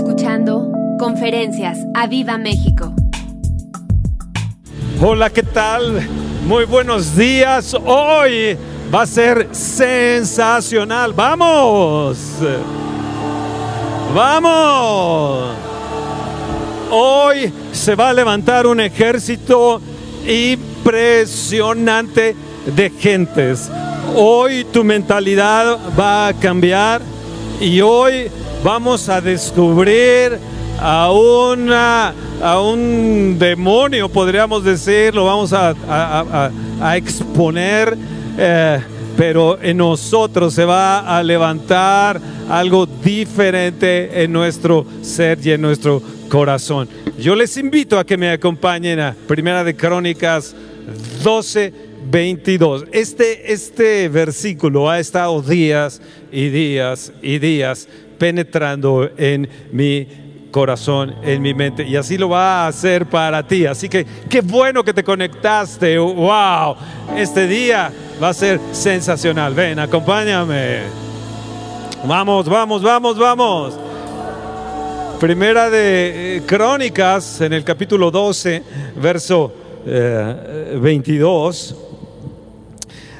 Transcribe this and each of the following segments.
escuchando Conferencias a Viva México. Hola, ¿qué tal? Muy buenos días. Hoy va a ser sensacional. Vamos. Vamos. Hoy se va a levantar un ejército impresionante de gentes. Hoy tu mentalidad va a cambiar y hoy vamos a descubrir a, una, a un demonio, podríamos decirlo, vamos a, exponer, eh, pero en nosotros se va a levantar algo diferente en nuestro ser y en nuestro corazón. Yo les invito a que me acompañen a Primera de Crónicas 12, 22. Este, este versículo ha estado días y días y días penetrando en mi corazón, en mi mente. Y así lo va a hacer para ti. Así que qué bueno que te conectaste. ¡Wow! Este día va a ser sensacional. Ven, acompáñame. Vamos, vamos, vamos, vamos. Primera de eh, Crónicas, en el capítulo 12, verso 22. Eh,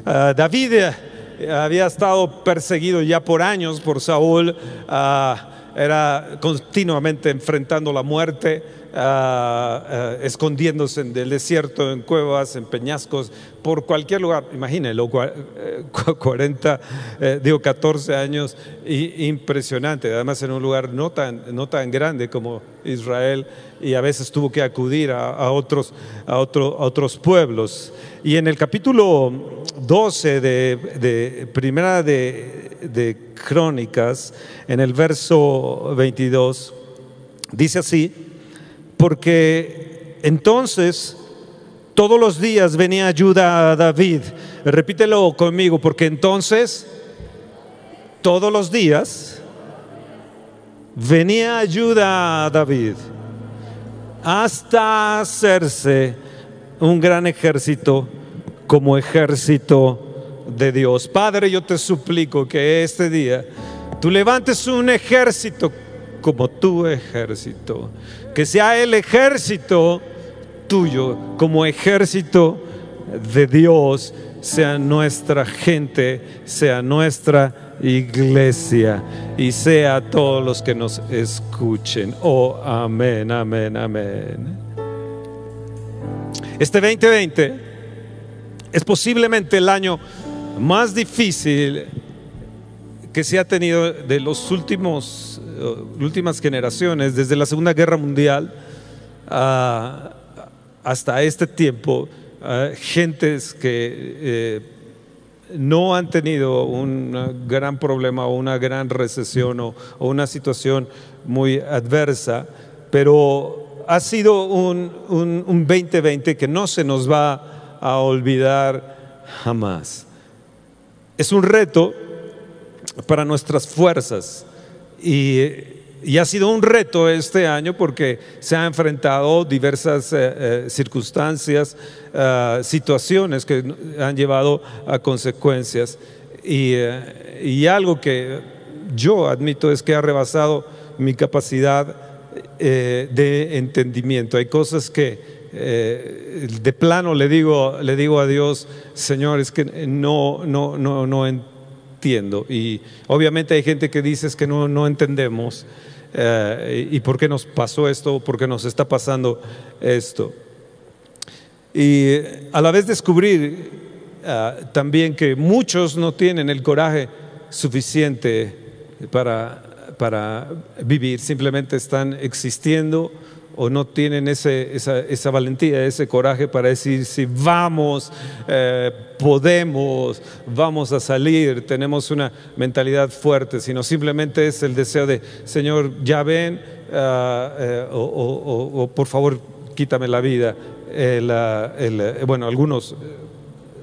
ah, David eh, había estado perseguido ya por años por Saúl, ah, era continuamente enfrentando la muerte Escondiéndose en el desierto, en cuevas, en peñascos, por cualquier lugar. Imagínenlo, 40, eh, digo 14 años, y, impresionante. Además, en un lugar no tan, no tan grande como Israel, y a veces tuvo que acudir a, otros, a, otros pueblos. Y en el capítulo 12 de, de Primera de, de Crónicas, en el verso 22, dice así, porque entonces todos los días venía ayuda a David. Repítelo conmigo, porque entonces todos los días venía ayuda a David hasta hacerse un gran ejército como ejército de Dios. Padre, yo te suplico que este día tú levantes un ejército como tu ejército que sea el ejército tuyo como ejército de Dios, sea nuestra gente, sea nuestra iglesia y sea todos los que nos escuchen. Oh, amén, amén, amén. Este 2020 es posiblemente el año más difícil que se ha tenido de los últimos últimas generaciones, desde la Segunda Guerra Mundial hasta este tiempo, gentes que eh, no han tenido un gran problema o una gran recesión o, una situación muy adversa, pero ha sido un, un, un 2020 que no se nos va a olvidar jamás. Es un reto para nuestras fuerzas y, ha sido un reto este año porque se han enfrentado diversas eh, eh, circunstancias, eh, situaciones que han llevado a consecuencias. Y, y, algo que yo admito es que ha rebasado mi capacidad de entendimiento. Hay cosas que de plano le digo, le digo a Dios, Señor, es que no, no, no, no y obviamente hay gente que dice que no, no entendemos. Eh, ¿Y por qué nos pasó esto? ¿Por qué nos está pasando esto? Y a la vez descubrir eh, también que muchos no tienen el coraje suficiente para, para vivir, simplemente están existiendo o no tienen ese, esa, valentía, ese coraje para decir, si vamos, eh, podemos, vamos a salir, tenemos una mentalidad fuerte, sino simplemente es el deseo de, Señor, ya ven, ah, eh, o, por favor, quítame la vida. bueno, algunos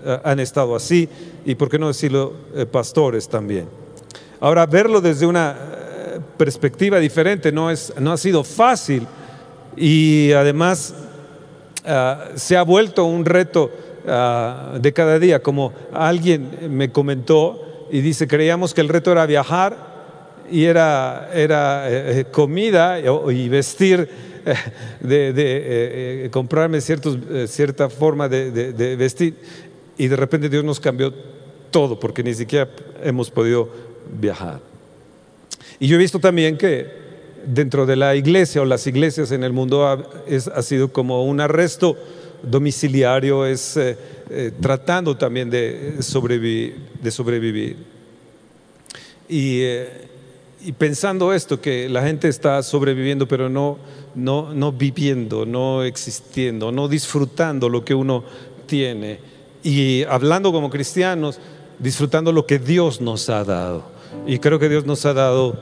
eh, han estado así, y por qué no decirlo, pastores también. Ahora, verlo desde una perspectiva diferente no, es, no ha sido fácil y además ah, se ha vuelto un reto ah, de cada día, como alguien me comentó y dice, creíamos que el reto era viajar y era, era eh, comida y vestir, eh, de, de comprarme ciertos, cierta forma de, de vestir. Y de repente Dios nos cambió todo porque ni siquiera hemos podido viajar. Y yo he visto también que dentro de la iglesia o las iglesias en el mundo ha, ha sido como un arresto domiciliario, es eh, eh, tratando también de sobrevivir. De sobrevivir. Y, eh, y, pensando esto, que la gente está sobreviviendo, pero no, no, no viviendo, no existiendo, no disfrutando lo que uno tiene. Y hablando como cristianos, disfrutando lo que Dios nos ha dado. Y creo que Dios nos ha dado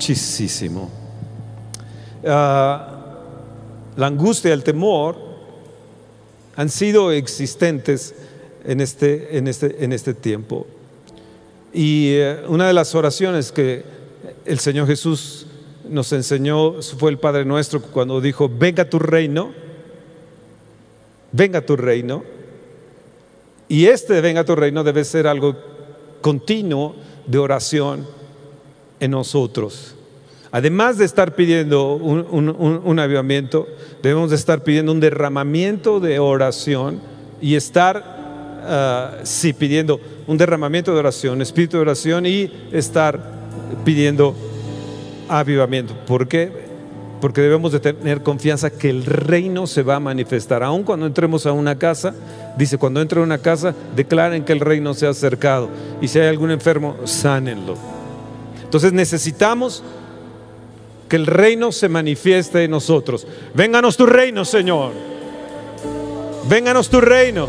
muchísimo. Ah, la angustia, el temor han sido existentes en este, en este, en este tiempo. Y eh, una de las oraciones que el Señor Jesús nos enseñó fue el Padre nuestro cuando dijo, venga tu reino, venga tu reino y este venga tu reino debe ser algo continuo de oración en nosotros. Además de estar pidiendo un, avivamiento, debemos de estar pidiendo un derramamiento de oración y estar, ah, sí, pidiendo un derramamiento de oración, espíritu de oración y estar pidiendo avivamiento. ¿Por qué? porque debemos de tener confianza que el reino se va a manifestar. Aun cuando entremos a una casa, dice, cuando entre a una casa, declaren que el reino se ha acercado. Y si hay algún enfermo, sánenlo. Entonces necesitamos que el reino se manifieste en nosotros. Vénganos tu reino, Señor. Vénganos tu reino.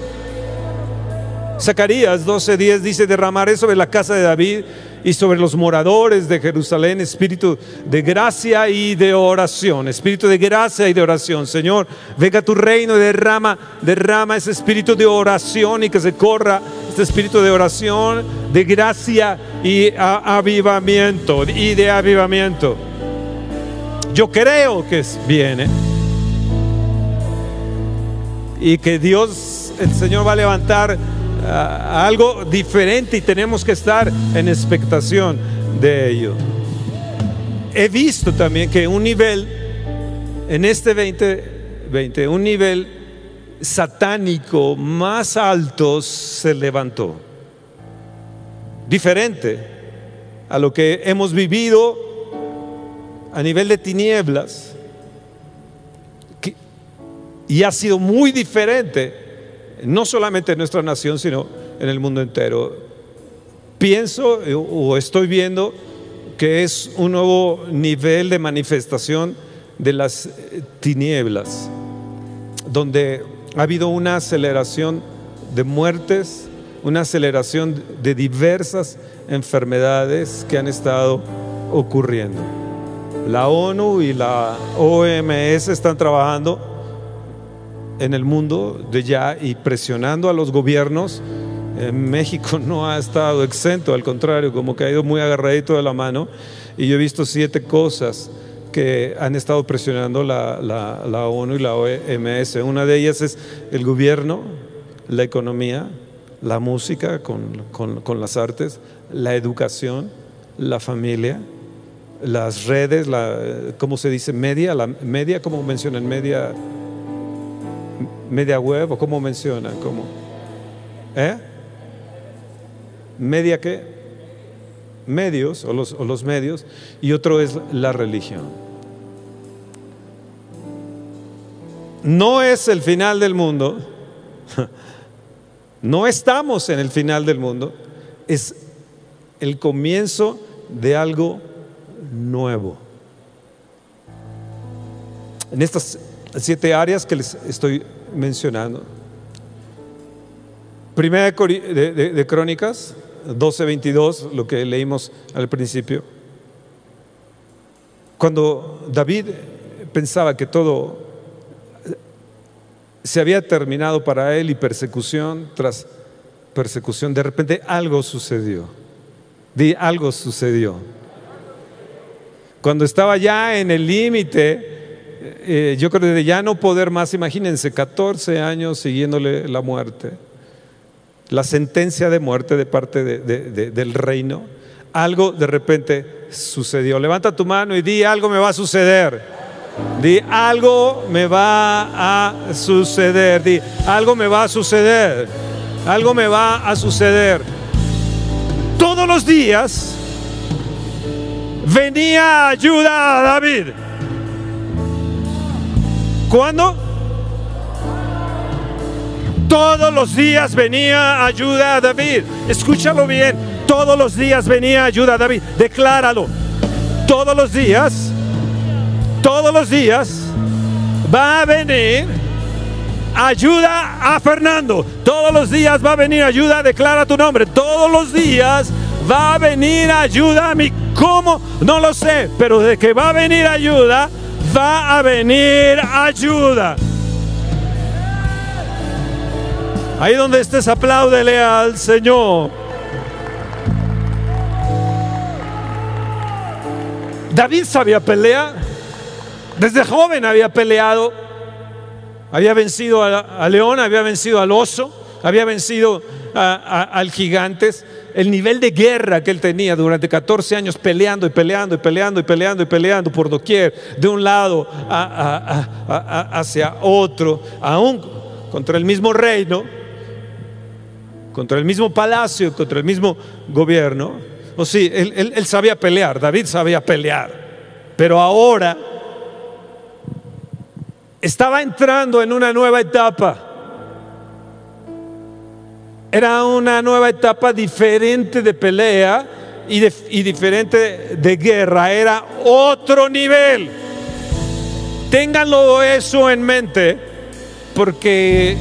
Zacarías 12:10 dice, derramaré sobre la casa de David y sobre los moradores de Jerusalén, espíritu de gracia y de oración, espíritu de gracia y de oración. Señor, venga tu reino derrama, derrama ese espíritu de oración y que se corra este espíritu de oración, de gracia y avivamiento, y de avivamiento. Yo creo que viene y que Dios, el Señor va a levantar algo diferente y tenemos que estar en expectación de ello. He visto también que un nivel, en este 2020, un nivel satánico más alto se levantó. Diferente a lo que hemos vivido a nivel de tinieblas. y ha sido muy diferente no solamente en nuestra nación, sino en el mundo entero. Pienso eh, o estoy viendo que es un nuevo nivel de manifestación de las eh, tinieblas, donde ha habido una aceleración de muertes, una aceleración de diversas enfermedades que han estado ocurriendo. La ONU y la OMS están trabajando en el mundo de ya y presionando a los gobiernos. México no ha estado exento, al contrario, como que ha ido muy agarradito de la mano. Y yo he visto siete cosas que han estado presionando la, la, ONU y la OMS. Una de ellas es el gobierno, la economía, la música con, con, con las artes, la educación, la familia, las redes, la, ¿cómo se dice? Media, la media, ¿cómo mencionan? Media media web o cómo mencionan, cómo, ¿eh? Media qué? Medios o los, o los medios y otro es la religión. No es el final del mundo, no estamos en el final del mundo, es el comienzo de algo nuevo. En estas siete áreas que les estoy mencionando. Primera de, de, Crónicas 12:22, lo que leímos al principio. Cuando David pensaba que todo se había terminado para él y persecución tras persecución, de repente algo sucedió. Di, algo sucedió. Cuando estaba ya en el límite eh, yo creo que de ya no poder más, imagínense, 14 años siguiéndole la muerte, la sentencia de muerte de parte del reino, algo de repente sucedió. Levanta tu mano y di, algo me va a suceder. Di, algo me va a suceder. Di, algo me va a suceder. Algo me va a suceder. Todos los días venía ayuda a David. ¿Cuándo? Todos los días venía ayuda a David. Escúchalo bien. Todos los días venía ayuda a David. Decláralo. Todos los días, todos los días va a venir ayuda a Fernando. Todos los días va a venir ayuda, declara tu nombre. Todos los días va a venir ayuda a mí. ¿Cómo? No lo sé, pero de que va a venir ayuda, va a venir ayuda. Ahí donde estés, apláudele al Señor. David sabía pelear. Desde joven había peleado. Había vencido a, león, había vencido al oso, había vencido al gigantes. El nivel de guerra que él tenía durante 14 años peleando y peleando y peleando y peleando y peleando por doquier, de un lado hacia otro, aún contra el mismo reino contra el mismo palacio, contra el mismo gobierno. O sí, él, sabía pelear, David sabía pelear, pero ahora estaba entrando en una nueva etapa. Era una nueva etapa diferente de pelea y, diferente de guerra. Era otro nivel. Ténganlo eso en mente porque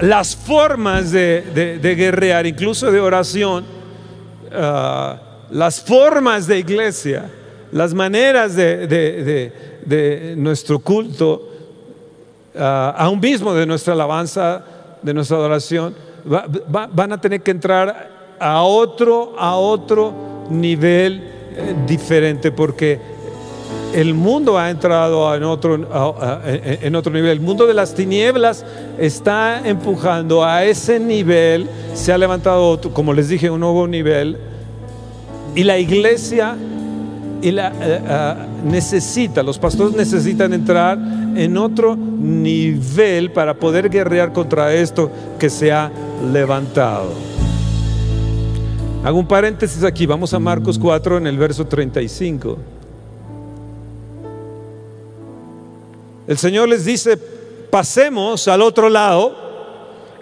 las formas de, guerrear, incluso de oración, ah, las formas de iglesia, las maneras de, nuestro culto, uh, aún mismo de nuestra alabanza, de nuestra adoración, van a tener que entrar a otro, a otro nivel eh, diferente, porque el mundo ha entrado en otro, en otro nivel. El mundo de las tinieblas está empujando a ese nivel. Se ha levantado, como les dije, un nuevo nivel. Y la iglesia y la, eh, eh, necesita, los pastores necesitan entrar en otro nivel para poder guerrear contra esto que se ha levantado. Hago un paréntesis aquí, vamos a Marcos 4 en el verso 35. El Señor les dice, pasemos al otro lado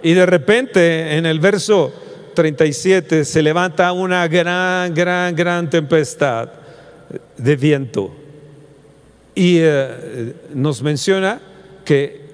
y de repente en el verso 37 se levanta una gran, gran, gran tempestad de viento. Y eh, nos menciona que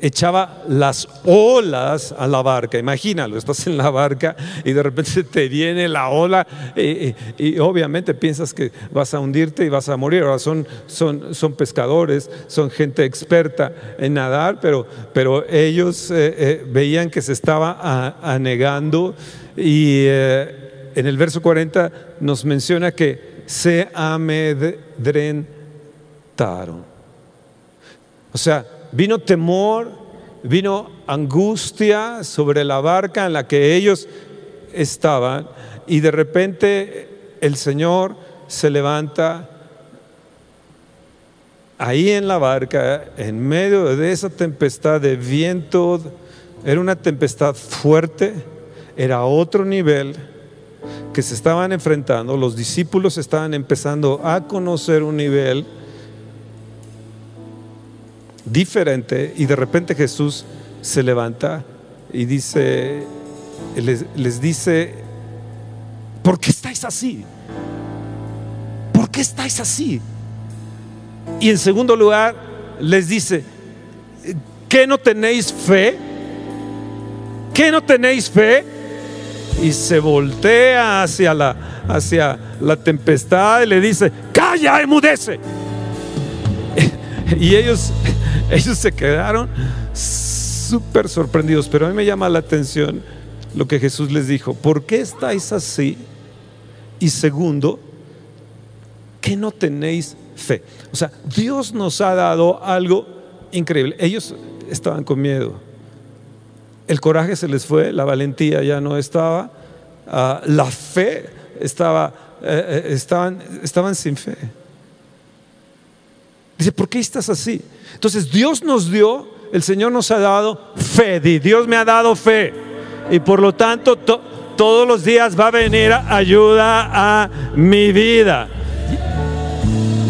echaba las olas a la barca. Imagínalo, estás en la barca y de repente te viene la ola y, obviamente piensas que vas a hundirte y vas a morir. Ahora son, son, son pescadores, son gente experta en nadar, pero, pero ellos eh, eh, veían que se estaba anegando y eh, en el verso 40 nos menciona que se amedrentaron. O sea, vino temor, vino angustia sobre la barca en la que ellos estaban y de repente el Señor se levanta ahí en la barca, en medio de esa tempestad de viento, era una tempestad fuerte, era otro nivel que se estaban enfrentando, los discípulos estaban empezando a conocer un nivel diferente y de repente Jesús se levanta y dice, les, dice, ¿por qué estáis así? ¿Por qué estáis así? Y en segundo lugar, les dice, ¿qué no tenéis fe? ¿Qué no tenéis fe? Y se voltea hacia la, hacia la tempestad y le dice, calla, emudece. Y ellos ellos se quedaron súper sorprendidos, pero a mí me llama la atención lo que Jesús les dijo. ¿Por qué estáis así? Y segundo, que no tenéis fe. O sea, Dios nos ha dado algo increíble. Ellos estaban con miedo. El coraje se les fue, la valentía ya no estaba. ah, la fe estaba, eh, eh, estaban, estaban sin fe. Dice, ¿por qué estás así? Entonces Dios nos dio, el Señor nos ha dado fe. Dios me ha dado fe. Y por lo tanto, todos los días va a venir ayuda a mi vida.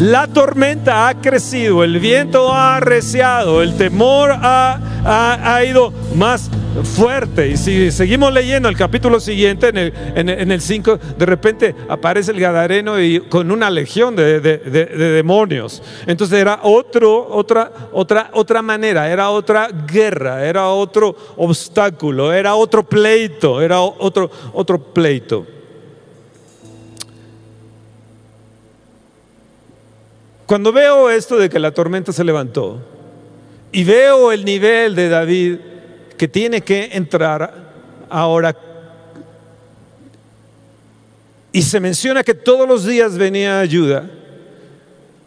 La tormenta ha crecido, el viento ha arreciado, el temor ha, ha, ido más fuerte. Y si seguimos leyendo el capítulo siguiente, en el 5, de repente aparece el Gadareno y con una legión de, demonios. Entonces era otro, otra, otra, otra manera, era otra guerra, era otro obstáculo, era otro pleito, era otro, otro pleito. Cuando veo esto de que la tormenta se levantó y veo el nivel de David que tiene que entrar ahora y se menciona que todos los días venía ayuda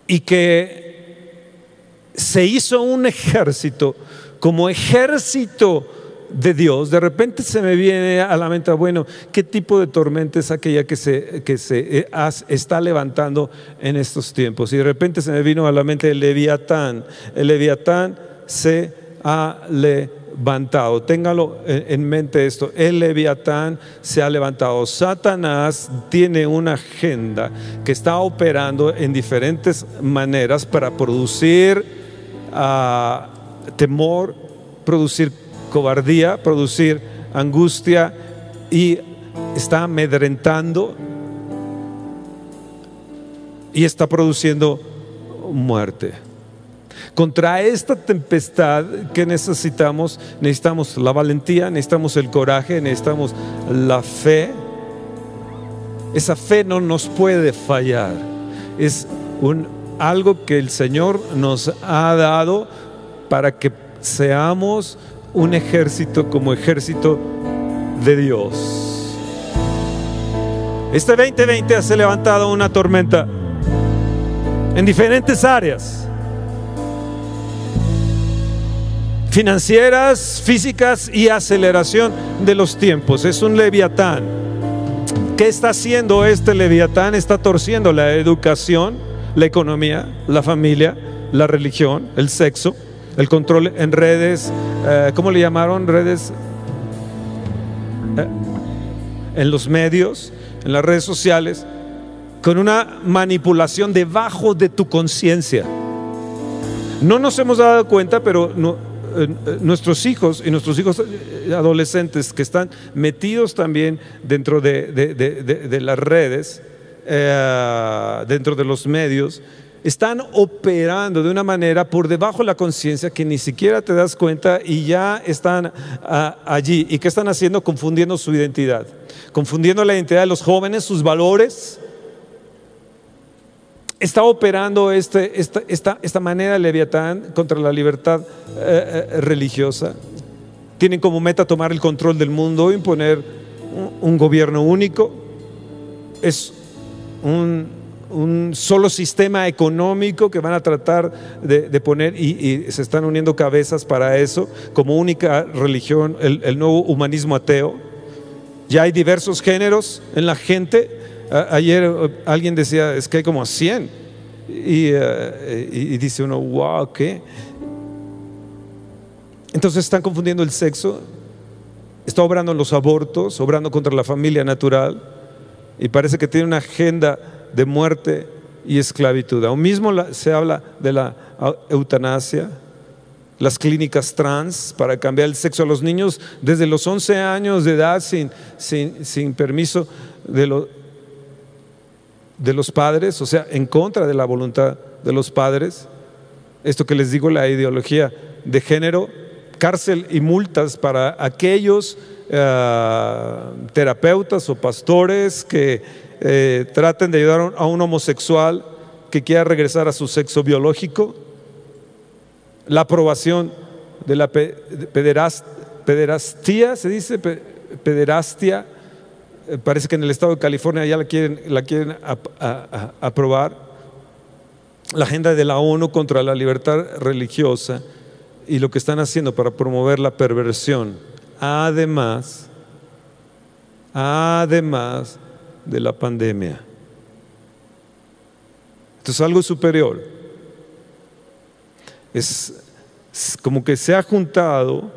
y que se hizo un ejército como ejército de Dios, de repente se me viene a la mente, bueno, ¿qué tipo de tormenta es aquella que se, que se eh, está levantando en estos tiempos? Y de repente se me vino a la mente el Leviatán. El Leviatán se ha levantado. Téngalo en mente esto. El Leviatán se ha levantado. Satanás tiene una agenda que está operando en diferentes maneras para producir ah, temor, producir cobardía, producir angustia y está amedrentando y está produciendo muerte. Contra esta tempestad que necesitamos, necesitamos la valentía, necesitamos el coraje, necesitamos la fe. Esa fe no nos puede fallar. Es un, algo que el Señor nos ha dado para que seamos un ejército como ejército de Dios. Este 2020 se ha levantado una tormenta en diferentes áreas. Financieras, físicas y aceleración de los tiempos. Es un leviatán. ¿Qué está haciendo este leviatán? Está torciendo la educación, la economía, la familia, la religión, el sexo el control en redes, eh, ¿cómo le llamaron? Redes eh, en los medios, en las redes sociales, con una manipulación debajo de tu conciencia. No nos hemos dado cuenta, pero eh, nuestros hijos y nuestros hijos adolescentes que están metidos también dentro de, las redes, dentro de los medios, están operando de una manera por debajo de la conciencia que ni siquiera te das cuenta y ya están ah, allí. ¿Y qué están haciendo? Confundiendo su identidad, confundiendo la identidad de los jóvenes, sus valores. Está operando este, esta, esta, esta, manera Leviatán contra la libertad eh, eh, religiosa. Tienen como meta tomar el control del mundo, imponer un gobierno único. Es un un solo sistema económico que van a tratar de, poner y, se están uniendo cabezas para eso como única religión, el, nuevo humanismo ateo. Ya hay diversos géneros en la gente. Ayer eh, alguien decía, es que hay como 100. Eh, y, dice uno, wow, ¿qué? Entonces están confundiendo el sexo, está obrando en los abortos, obrando contra la familia natural y parece que tiene una agenda de muerte y esclavitud. Aún mismo se habla de la eutanasia, las clínicas trans para cambiar el sexo a los niños desde los 11 años de edad sin, sin, permiso de, de los padres, o sea, en contra de la voluntad de los padres. Esto que les digo, la ideología de género, cárcel y multas para aquellos eh, terapeutas o pastores que eh, traten de ayudar a un homosexual que quiera regresar a su sexo biológico, la aprobación de la pederastía, se dice pederastia, parece que en el estado de California ya la quieren, la quieren aprobar, la agenda de la ONU contra la libertad religiosa y lo que están haciendo para promover la perversión. Además, además de la pandemia. Esto es algo superior. Es, como que se ha juntado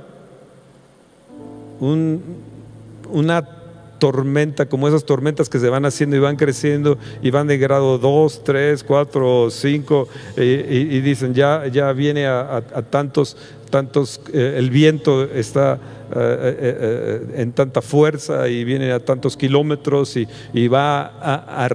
una tormenta, como esas tormentas que se van haciendo y van creciendo y van de grado 2, 3, 4, 5 y, dicen ya, ya viene a, tantos, tantos, eh, el viento está eh, eh, en tanta fuerza y viene a tantos kilómetros y, va a,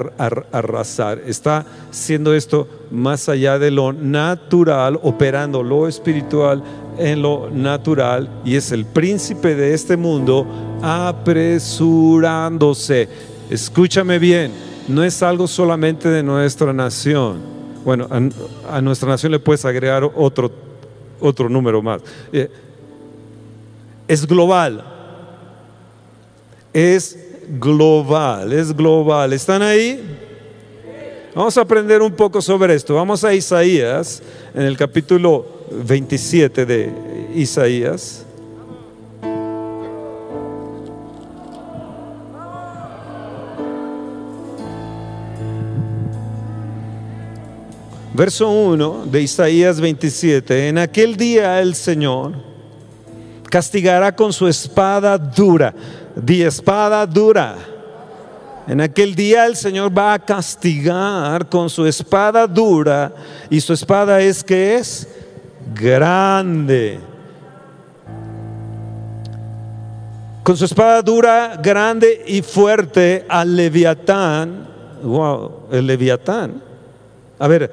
arrasar. Está siendo esto más allá de lo natural, operando lo espiritual en lo natural y es el príncipe de este mundo apresurándose. Escúchame bien, no es algo solamente de nuestra nación. Bueno, a, nuestra nación le puedes agregar otro, otro número más. Eh, es global. Es global, es global. ¿Están ahí? Vamos a aprender un poco sobre esto. Vamos a Isaías, en el capítulo 27 de Isaías. Verso 1 de Isaías 27. En aquel día el Señor castigará con su espada dura. Di espada dura. En aquel día el Señor va a castigar con su espada dura. Y su espada es que es grande. Con su espada dura, grande y fuerte al leviatán. Wow, el leviatán. A ver,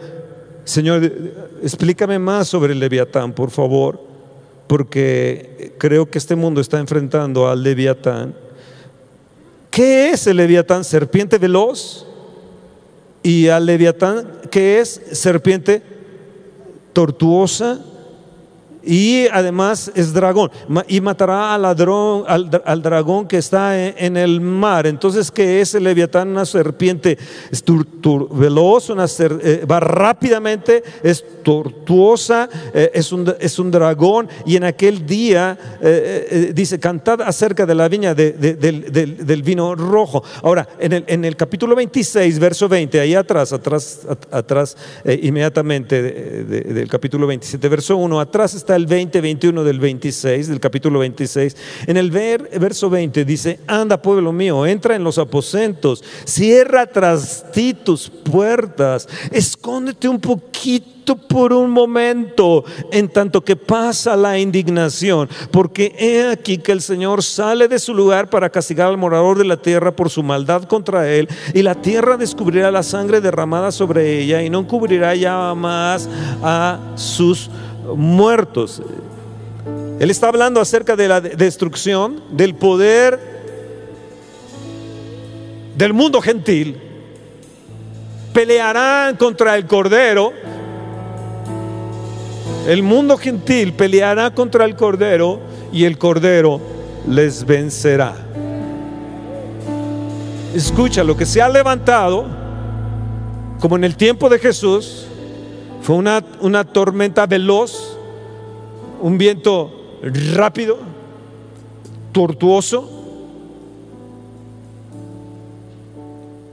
Señor, explícame más sobre el leviatán, por favor, porque creo que este mundo está enfrentando al leviatán. ¿Qué es el leviatán? Serpiente veloz. Y al leviatán, ¿qué es? Serpiente tortuosa y además es dragón y matará al, ladrón, al, dragón que está en, el mar. Entonces, ¿qué es el leviatán? Una serpiente es veloz, una eh, va rápidamente, es tortuosa, eh, es, un, es, un, dragón. Y en aquel día eh, dice, cantad acerca de la viña del, vino rojo. Ahora, en el, en el, capítulo 26, verso 20, ahí atrás, atrás, atrás, inmediatamente del capítulo 27, verso 1, atrás está el 20, 21 del 26, del capítulo 26. En el verso 20 dice, anda pueblo mío, entra en los aposentos, cierra tras ti tus puertas, escóndete un poquito por un momento, en tanto que pasa la indignación, porque he aquí que el Señor sale de su lugar para castigar al morador de la tierra por su maldad contra él, y la tierra descubrirá la sangre derramada sobre ella y no cubrirá ya más a sus muertos. Él está hablando acerca de la destrucción del poder del mundo gentil. Pelearán contra el Cordero. El mundo gentil peleará contra el Cordero y el Cordero les vencerá. Escucha, lo que se ha levantado, como en el tiempo de Jesús, fue una, una tormenta veloz, un viento rápido, tortuoso.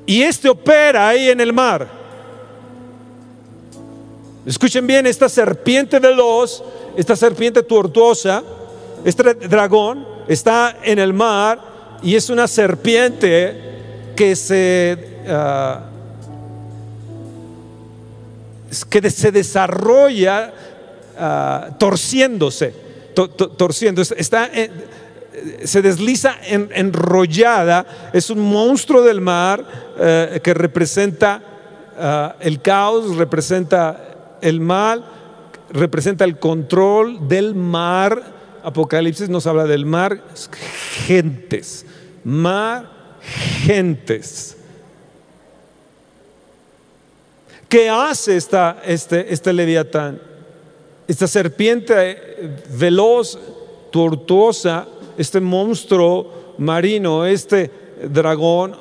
Y este opera ahí en el mar. Escuchen bien, esta serpiente veloz, esta serpiente tortuosa, este dragón está en el mar y es una serpiente que se... Ah, que se desarrolla ah, torciéndose, torciendo, está, se desliza enrollada, es un monstruo del mar eh, que representa ah, el caos, representa el mal, representa el control del mar. Apocalipsis nos habla del mar, gentes, mar, gentes. ¿Qué hace esta, este, este leviatán? Esta serpiente eh, veloz, tortuosa, este monstruo marino, este dragón,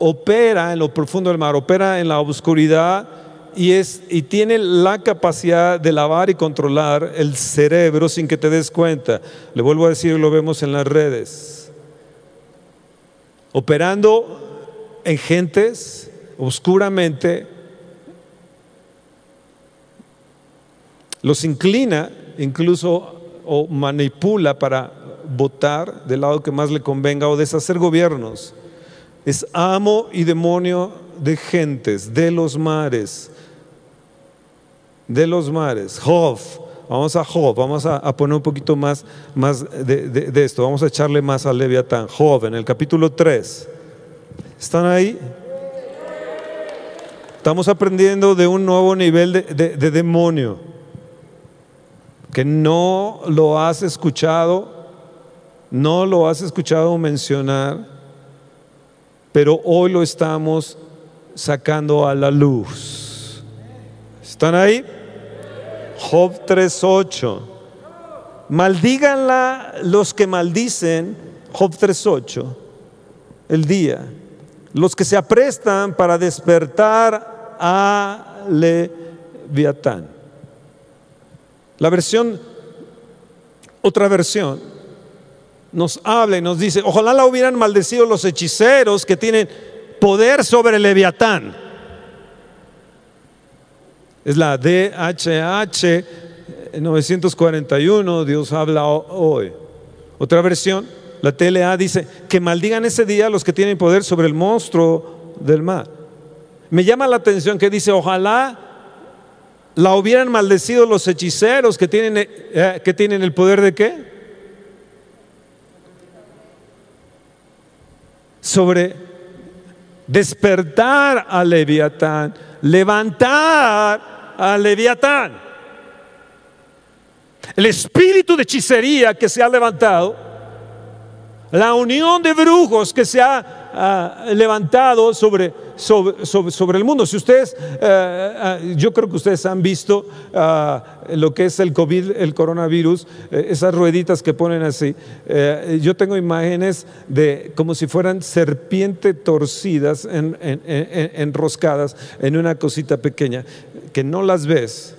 opera en lo profundo del mar, opera en la oscuridad y, es, y tiene la capacidad de lavar y controlar el cerebro sin que te des cuenta. Le vuelvo a decir, lo vemos en las redes. operando en gentes oscuramente, los inclina incluso o manipula para votar del lado que más le convenga o deshacer gobiernos. Es amo y demonio de gentes, de los mares, de los mares. Job, vamos a Job, vamos a, poner un poquito más, más de, de, esto, vamos a echarle más a Leviatán. Job, en el capítulo 3. ¿Están ahí? Estamos aprendiendo de un nuevo nivel de demonio que no lo has escuchado no lo has escuchado mencionar, pero hoy lo estamos sacando a la luz. ¿Están ahí? Job 3.8. Maldíganla los que maldicen, Job 3.8, el día. Los que se aprestan para despertar a Leviatán. La versión, otra versión, nos habla y nos dice, ojalá la hubieran maldecido los hechiceros que tienen poder sobre el leviatán. Es la DHH 941, Dios habla hoy. Otra versión, la TLA dice, que maldigan ese día los que tienen poder sobre el monstruo del mar. Me llama la atención que dice, ojalá la hubieran maldecido los hechiceros que tienen, eh, que tienen el poder de qué? sobre despertar a Leviatán, levantar a Leviatán. El espíritu de hechicería que se ha levantado, la unión de brujos que se ha Levantado sobre, sobre, el mundo. Si ustedes, eh, eh, yo creo que ustedes han visto ah, lo que es el COVID, el coronavirus, eh, esas rueditas que ponen así. yo tengo imágenes de como si fueran serpientes torcidas, enroscadas en una cosita pequeña, que no las ves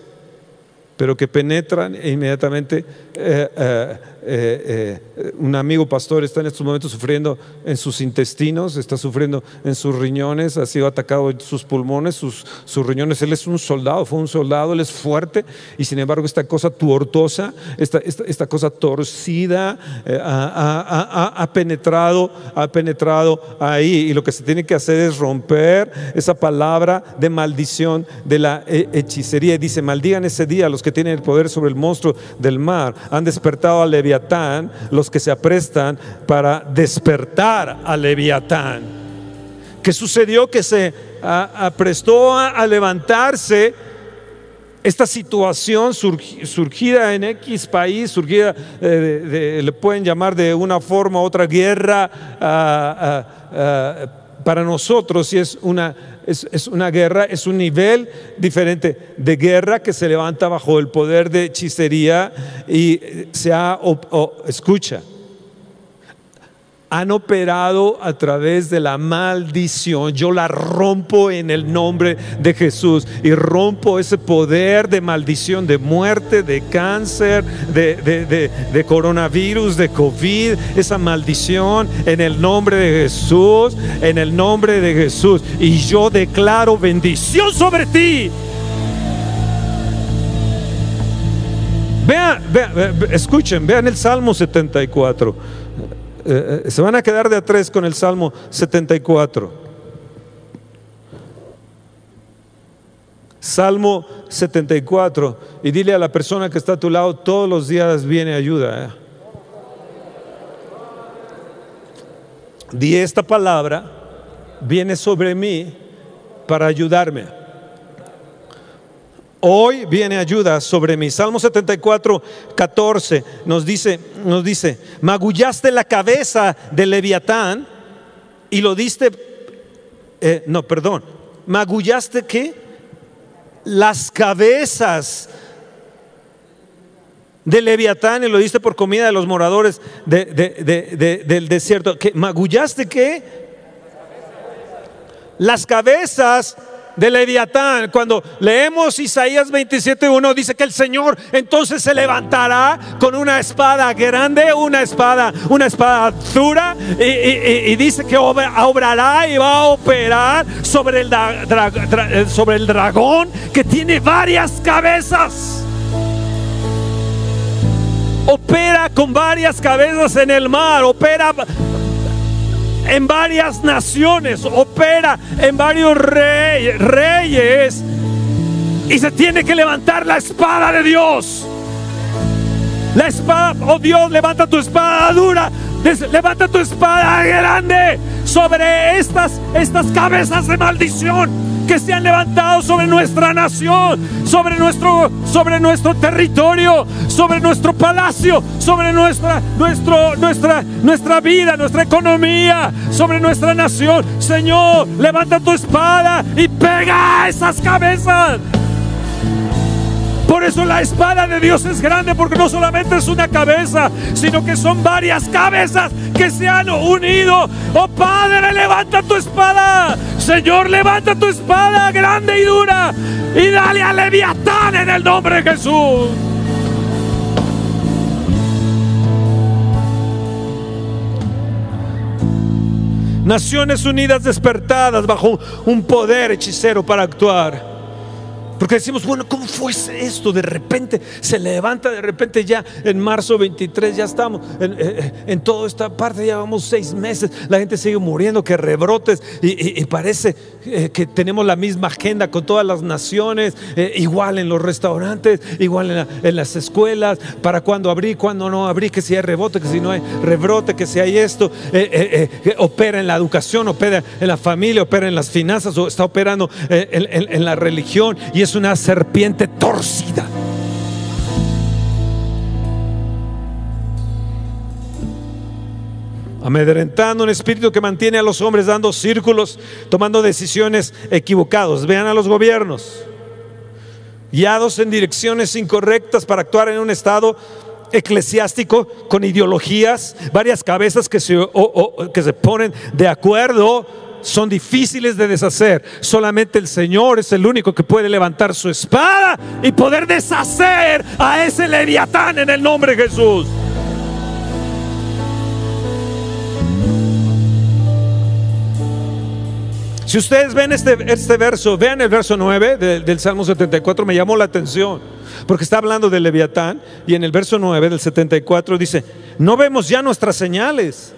pero que penetran inmediatamente eh, eh, eh, un amigo pastor está en estos momentos sufriendo en sus intestinos, está sufriendo en sus riñones, ha sido atacado en sus pulmones, sus, sus riñones. Él es un soldado, fue un soldado, él es fuerte y sin embargo esta cosa tuortosa, esta, esta, cosa torcida ha, ha, penetrado, ha penetrado ahí y lo que se tiene que hacer es romper esa palabra de maldición de la hechicería. Y dice, maldigan ese día los que tienen el poder sobre el monstruo del mar. Han despertado a Leviatán los que se aprestan para despertar a Leviatán. ¿Qué sucedió? Que se aprestó a, levantarse esta situación surgida en X país, surgida, eh, le pueden llamar de una forma u otra guerra, ah, ah, ah, para nosotros si es una es, una guerra, es un nivel diferente de guerra que se levanta bajo el poder de hechicería y se ha, escucha, han operado a través de la maldición. Yo la rompo en el nombre de Jesús y rompo ese poder de maldición, de muerte, de cáncer, de, coronavirus, de COVID, esa maldición en el nombre de Jesús, en el nombre de Jesús. Y yo declaro bendición sobre ti. Vean, escuchen, vean el Salmo 74. Eh, eh, se van a quedar de a tres con el Salmo 74. Salmo 74. Y dile a la persona que está a tu lado, todos los días viene ayuda. ¿eh? Di esta palabra, viene sobre mí para ayudarme. Hoy viene ayuda sobre mí. Salmo 74, 14 nos dice, nos dice, magullaste la cabeza de Leviatán y lo diste, eh, no, perdón, magullaste qué? Las cabezas de Leviatán y lo diste por comida de los moradores del desierto. ¿Qué? ¿Magullaste qué? Las cabezas de Leviatán. Cuando leemos Isaías 27.1 dice que el Señor entonces se levantará con una espada grande, una espada, una espada dura y, dice que obrará y va a operar sobre el, sobre el dragón que tiene varias cabezas opera con varias cabezas en el mar, opera en varias naciones, opera en varios reyes, y se tiene que levantar la espada de Dios. La espada, oh Dios, levanta tu espada dura, levanta tu espada grande sobre estas, estas cabezas de maldición que se han levantado sobre nuestra nación, sobre nuestro, sobre nuestro territorio, sobre nuestro palacio, sobre nuestra, nuestra, nuestra vida, nuestra economía, sobre nuestra nación. Señor, levanta tu espada y pega a esas cabezas. Por eso la espada de Dios es grande, porque no solamente es una cabeza, sino que son varias cabezas que se han unido. Oh Padre, levanta tu espada. Señor, levanta tu espada grande y dura y dale a Leviatán en el nombre de Jesús. Naciones Unidas despertadas bajo un poder hechicero para actuar. Porque decimos, bueno, ¿cómo fue esto? De repente se levanta, de repente ya en marzo 23 ya estamos, en, eh, eh, toda esta parte ya vamos seis meses, la gente sigue muriendo, que rebrotes y, parece eh, que tenemos la misma agenda con todas las naciones, igual en los restaurantes, igual en, las escuelas, para cuando abrí, cuando no abrí, que si hay rebote, que si no hay rebrote, que si hay esto, opera en la educación, opera en la familia, opera en las finanzas, o está operando en, en la religión y eso una serpiente torcida. amedrentando un espíritu que mantiene a los hombres dando círculos, tomando decisiones equivocadas. Vean a los gobiernos, guiados en direcciones incorrectas para actuar en un estado eclesiástico con ideologías, varias cabezas que se, que se ponen de acuerdo son difíciles de deshacer. Solamente el Señor es el único que puede levantar su espada y poder deshacer a ese leviatán en el nombre de Jesús. Si ustedes ven este, este verso, vean el verso 9 del Salmo 74, me llamó la atención, porque está hablando de Leviatán y en el verso 9 del 74 dice, no vemos ya nuestras señales.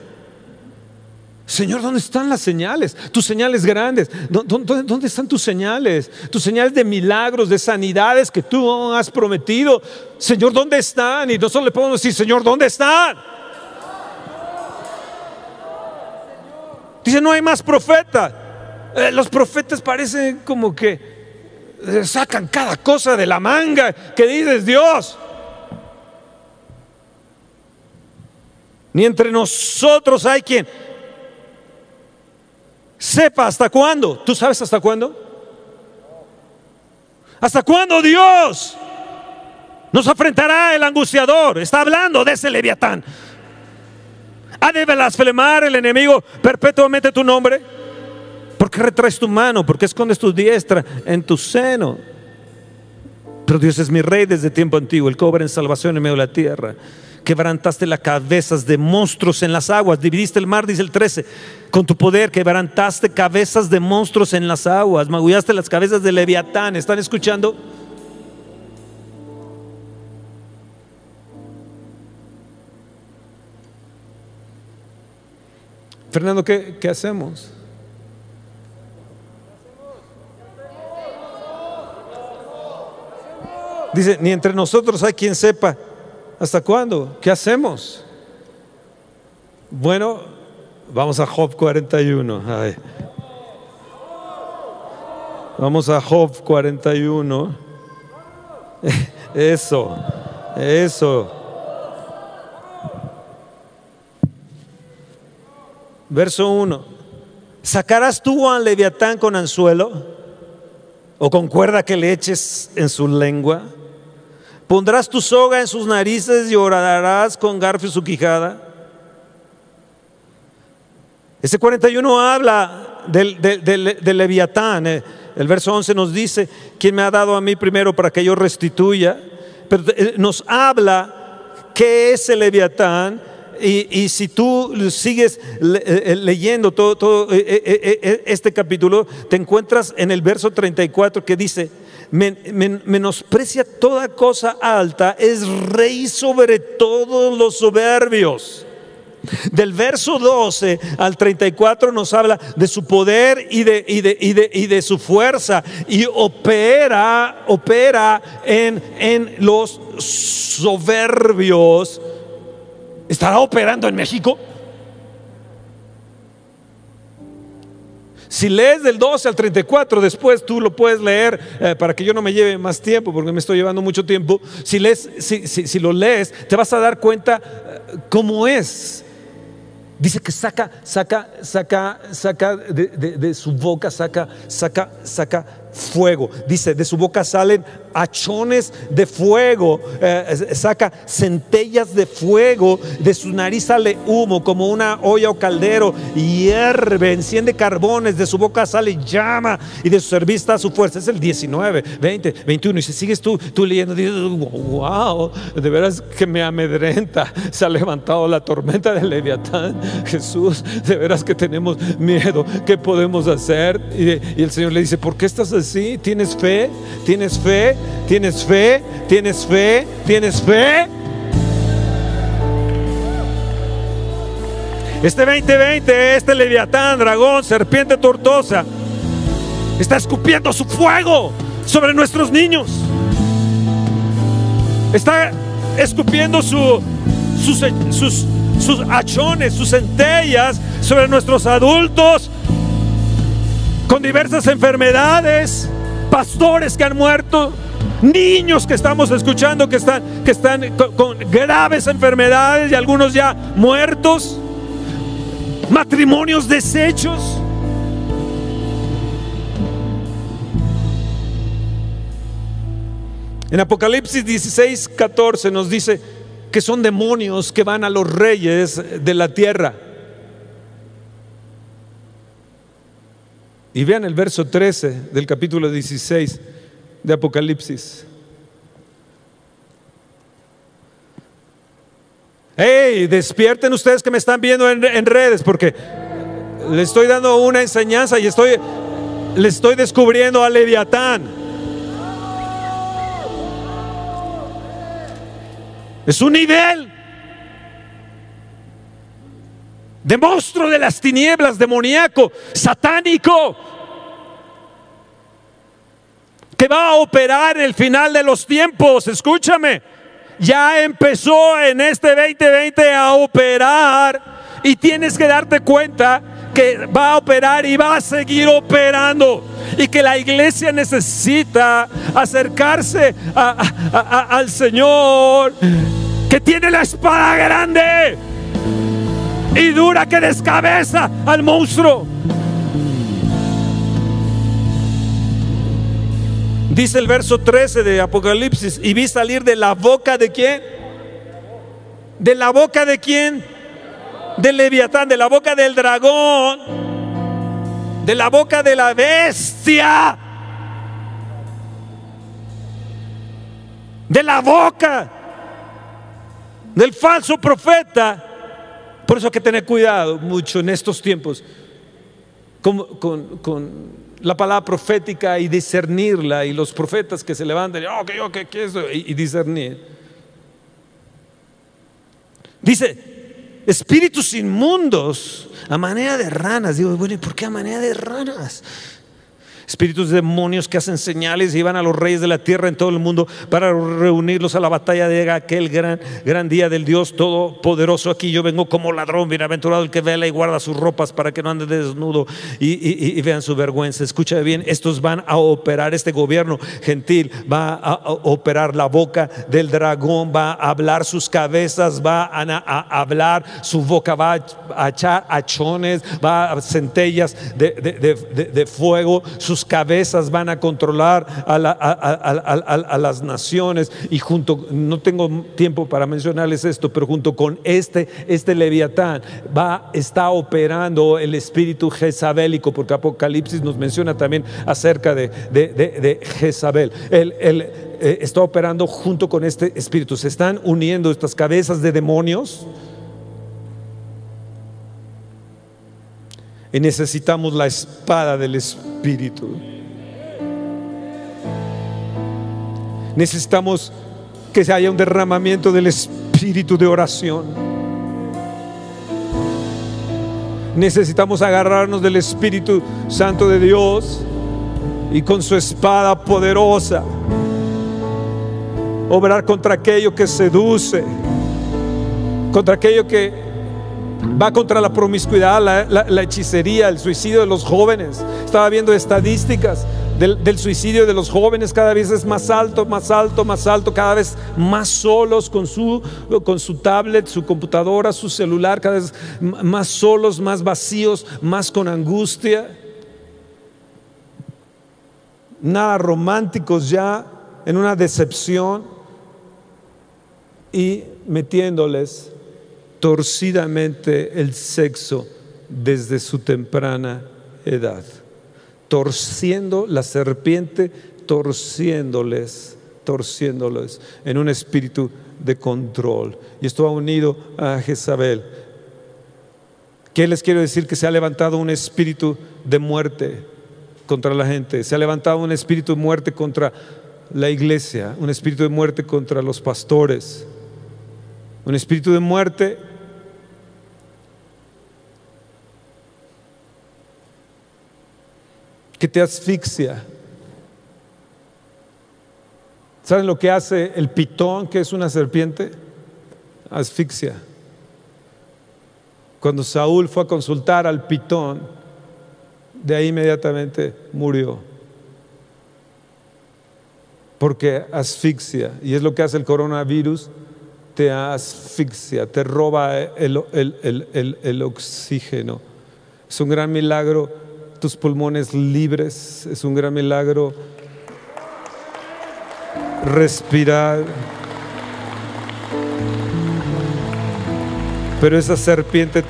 Señor, ¿dónde están las señales? Tus señales grandes. ¿Dónde, están tus señales? Tus señales de milagros, de sanidades que tú has prometido. Señor, ¿dónde están? Y nosotros le podemos decir, Señor, ¿dónde están? Dice, no hay más profeta. Eh, los profetas parecen como que eh, sacan cada cosa de la manga que dices Dios. Ni entre nosotros hay quien sepa hasta cuándo. ¿Tú sabes hasta cuándo? ¿Hasta cuándo Dios nos enfrentará el angustiador? Está hablando de ese leviatán. ¿Ha de blasfemar el enemigo perpetuamente tu nombre? porque retraes tu mano? porque escondes tu diestra en tu seno? Pero Dios es mi rey desde tiempo antiguo, el cobre en salvación en medio de la tierra quebrantaste las cabezas de monstruos en las aguas, dividiste el mar, dice el 13, con tu poder. Quebrantaste cabezas de monstruos en las aguas, magullaste las cabezas de Leviatán, ¿están escuchando? Fernando, ¿qué, qué hacemos? Dice, ni entre nosotros hay quien sepa ¿Hasta cuándo? ¿Qué hacemos? Bueno, vamos a Job 41. Vamos a Job 41. Eso, eso. Verso 1. ¿Sacarás tú a Leviatán con anzuelo o con cuerda que le eches en su lengua? Pondrás tu soga en sus narices y orarás con garfio su quijada. Ese 41 habla del, del, del- del Leviatán. eh. El verso 11 nos dice, ¿quién me ha dado a mí primero para que yo restituya? Pero eh, nos habla qué es el Leviatán. Y, y si tú sigues eh, leyendo todo, todo, este capítulo, te encuentras en el verso 34 que dice, "Men- men- menosprecia toda cosa alta, es rey sobre todos los soberbios. Del verso 12 al 34 nos habla de su poder y de, y de, y de, y de su fuerza y opera, opera en, en los soberbios. ¿Estará operando en México? Si lees del 12 al 34, después tú lo puedes leer eh, para que yo no me lleve más tiempo, porque me estoy llevando mucho tiempo. Si, lees, si, si- si lo lees, te vas a dar cuenta eh, cómo es. Dice que saca, saca, saca, saca de, de- de su boca, saca, saca, saca fuego. Dice, de su boca salen hachones de fuego, eh, saca centellas de fuego, de su nariz sale humo como una olla o caldero, hierve, enciende carbones, de su boca sale llama y de su cerviz está su fuerza. Es el 19, 20, 21. Y si sigues tú, tú leyendo, dices, wow, de veras que me amedrenta. Se ha levantado la tormenta del Leviatán. Jesús, de veras que tenemos miedo. ¿Qué podemos hacer? Y, y el Señor le dice, ¿por qué estás así? ¿Tienes fe? ¿Tienes fe? ¿Tienes fe? ¿Tienes fe? ¿Tienes fe? Este 2020, este leviatán, dragón, serpiente tortosa, está escupiendo su fuego sobre nuestros niños. Está escupiendo su- sus, sus, sus hachones, sus centellas sobre nuestros adultos con diversas enfermedades, pastores que han muerto, niños que estamos escuchando que están, que están con, graves enfermedades y algunos ya muertos, matrimonios deshechos. En Apocalipsis 16, 14 nos dice que son demonios que van a los reyes de la tierra. Y vean el verso 13 del capítulo 16 de Apocalipsis. Hey, despierten ustedes que me están viendo en, redes, porque le estoy dando una enseñanza y estoy, le estoy descubriendo a Leviatán. Es un nivel de monstruo de las tinieblas, demoníaco, satánico, que va a operar el final de los tiempos. Escúchame, ya empezó en este 2020 a operar y tienes que darte cuenta que va a operar y va a seguir operando y que la iglesia necesita acercarse al Señor que tiene la espada grande y dura que descabeza al monstruo. Dice el verso 13 de Apocalipsis, y vi salir de la boca de quién? De la boca de quién? Del leviatán, de la boca del dragón, de la boca de la bestia, de la boca del falso profeta. Por eso hay que tener cuidado mucho en estos tiempos con, la palabra profética y discernirla y los profetas que se levantan y, ok, ok, ¿qué es? Y, y discernir. Dice, espíritus inmundos a manera de ranas. Digo, bueno, ¿y por qué a manera de ranas? Espíritus demonios que hacen señales y van a los reyes de la tierra en todo el mundo para reunirlos a la batalla de aquel gran, gran día del Dios Todopoderoso. Aquí yo vengo como ladrón, bienaventurado el que vela y guarda sus ropas para que no ande desnudo y, vean su vergüenza. Escucha bien, estos van a operar, este gobierno gentil va a, operar la boca del dragón, va a hablar sus cabezas, va a, hablar su boca, va a echar hachones, va a centellas de- de fuego, sus sus cabezas van a controlar a, la- a- a- a- a- a las naciones y junto, no tengo tiempo para mencionarles esto, pero junto con este, este leviatán va, está operando el espíritu jezabélico, porque Apocalipsis nos menciona también acerca de, de, de- de Jezabel. Él, eh, está operando junto con este espíritu, se están uniendo estas cabezas de demonios. Y necesitamos la espada del Espíritu. Necesitamos que haya un derramamiento del Espíritu de oración. Necesitamos agarrarnos del Espíritu Santo de Dios y con su espada poderosa obrar contra aquello que seduce, contra aquello que va contra la promiscuidad, la, hechicería, el suicidio de los jóvenes. Estaba viendo estadísticas del, del suicidio de los jóvenes, cada vez es más alto, más alto, más alto, cada vez más solos con su, con su tablet, su computadora, su celular, cada vez más solos, más vacíos, más con angustia. Nada románticos ya, en una decepción y metiéndoles torcidamente el sexo desde su temprana edad, torciendo la serpiente, torciéndoles, torciéndoles en un espíritu de control. Y esto va unido a Jezabel. ¿Qué les quiero decir? Que se ha levantado un espíritu de muerte contra la gente, se ha levantado un espíritu de muerte contra la iglesia, un espíritu de muerte contra los pastores, un espíritu de muerte te asfixia. ¿Saben lo que hace el pitón, que es una serpiente? Asfixia. Cuando Saúl fue a consultar al pitón, de ahí inmediatamente murió. Porque asfixia, y es lo que hace el coronavirus, te asfixia, te roba el oxígeno. Es un gran milagro tus pulmones libres, es un gran milagro respirar. Pero esa serpiente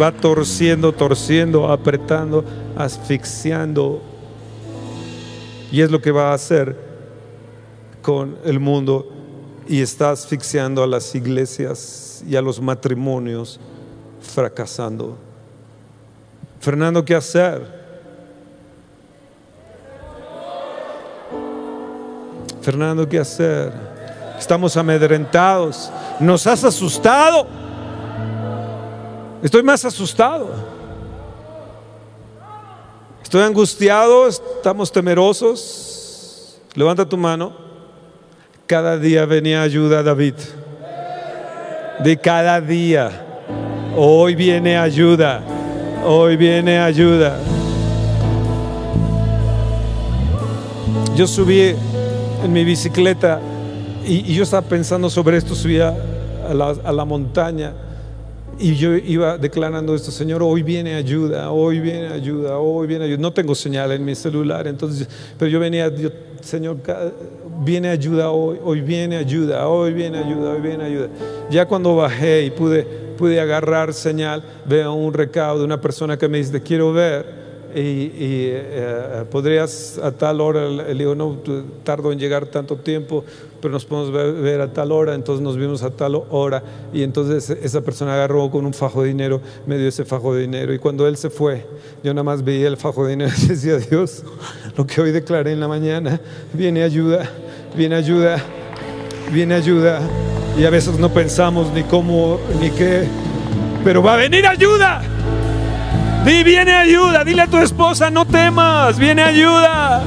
va torciendo, torciendo, apretando, asfixiando. Y es lo que va a hacer con el mundo y está asfixiando a las iglesias y a los matrimonios, fracasando. Fernando, ¿qué hacer? Fernando, ¿qué hacer? Estamos amedrentados. Nos has asustado. Estoy más asustado. Estoy angustiado, estamos temerosos. Levanta tu mano. Cada día venía ayuda, David. De cada día. Hoy viene ayuda. Hoy viene ayuda. Yo subí en mi bicicleta y, yo estaba pensando sobre esto, subía a la, a la montaña y yo iba declarando esto, Señor, hoy viene ayuda, hoy viene ayuda, hoy viene ayuda. No tengo señal en mi celular, entonces, pero yo venía, yo, Señor, viene ayuda hoy, hoy viene ayuda, hoy viene ayuda, hoy viene ayuda. Ya cuando bajé y pude, pude agarrar señal, veo un recado de una persona que me dice, quiero ver. Y, eh, podrías a tal hora, le digo, no, tardo en llegar tanto tiempo, pero nos podemos ver, ver a tal hora, entonces nos vimos a tal hora. Y entonces esa persona agarró con un fajo de dinero, me dio ese fajo de dinero. Y cuando él se fue, yo nada más veía el fajo de dinero y decía, Dios, lo que hoy declaré en la mañana, viene ayuda, viene ayuda, viene ayuda. Y a veces no pensamos ni cómo, ni qué, pero va a venir ayuda. Di, viene ayuda. Dile a tu esposa, no temas, viene ayuda.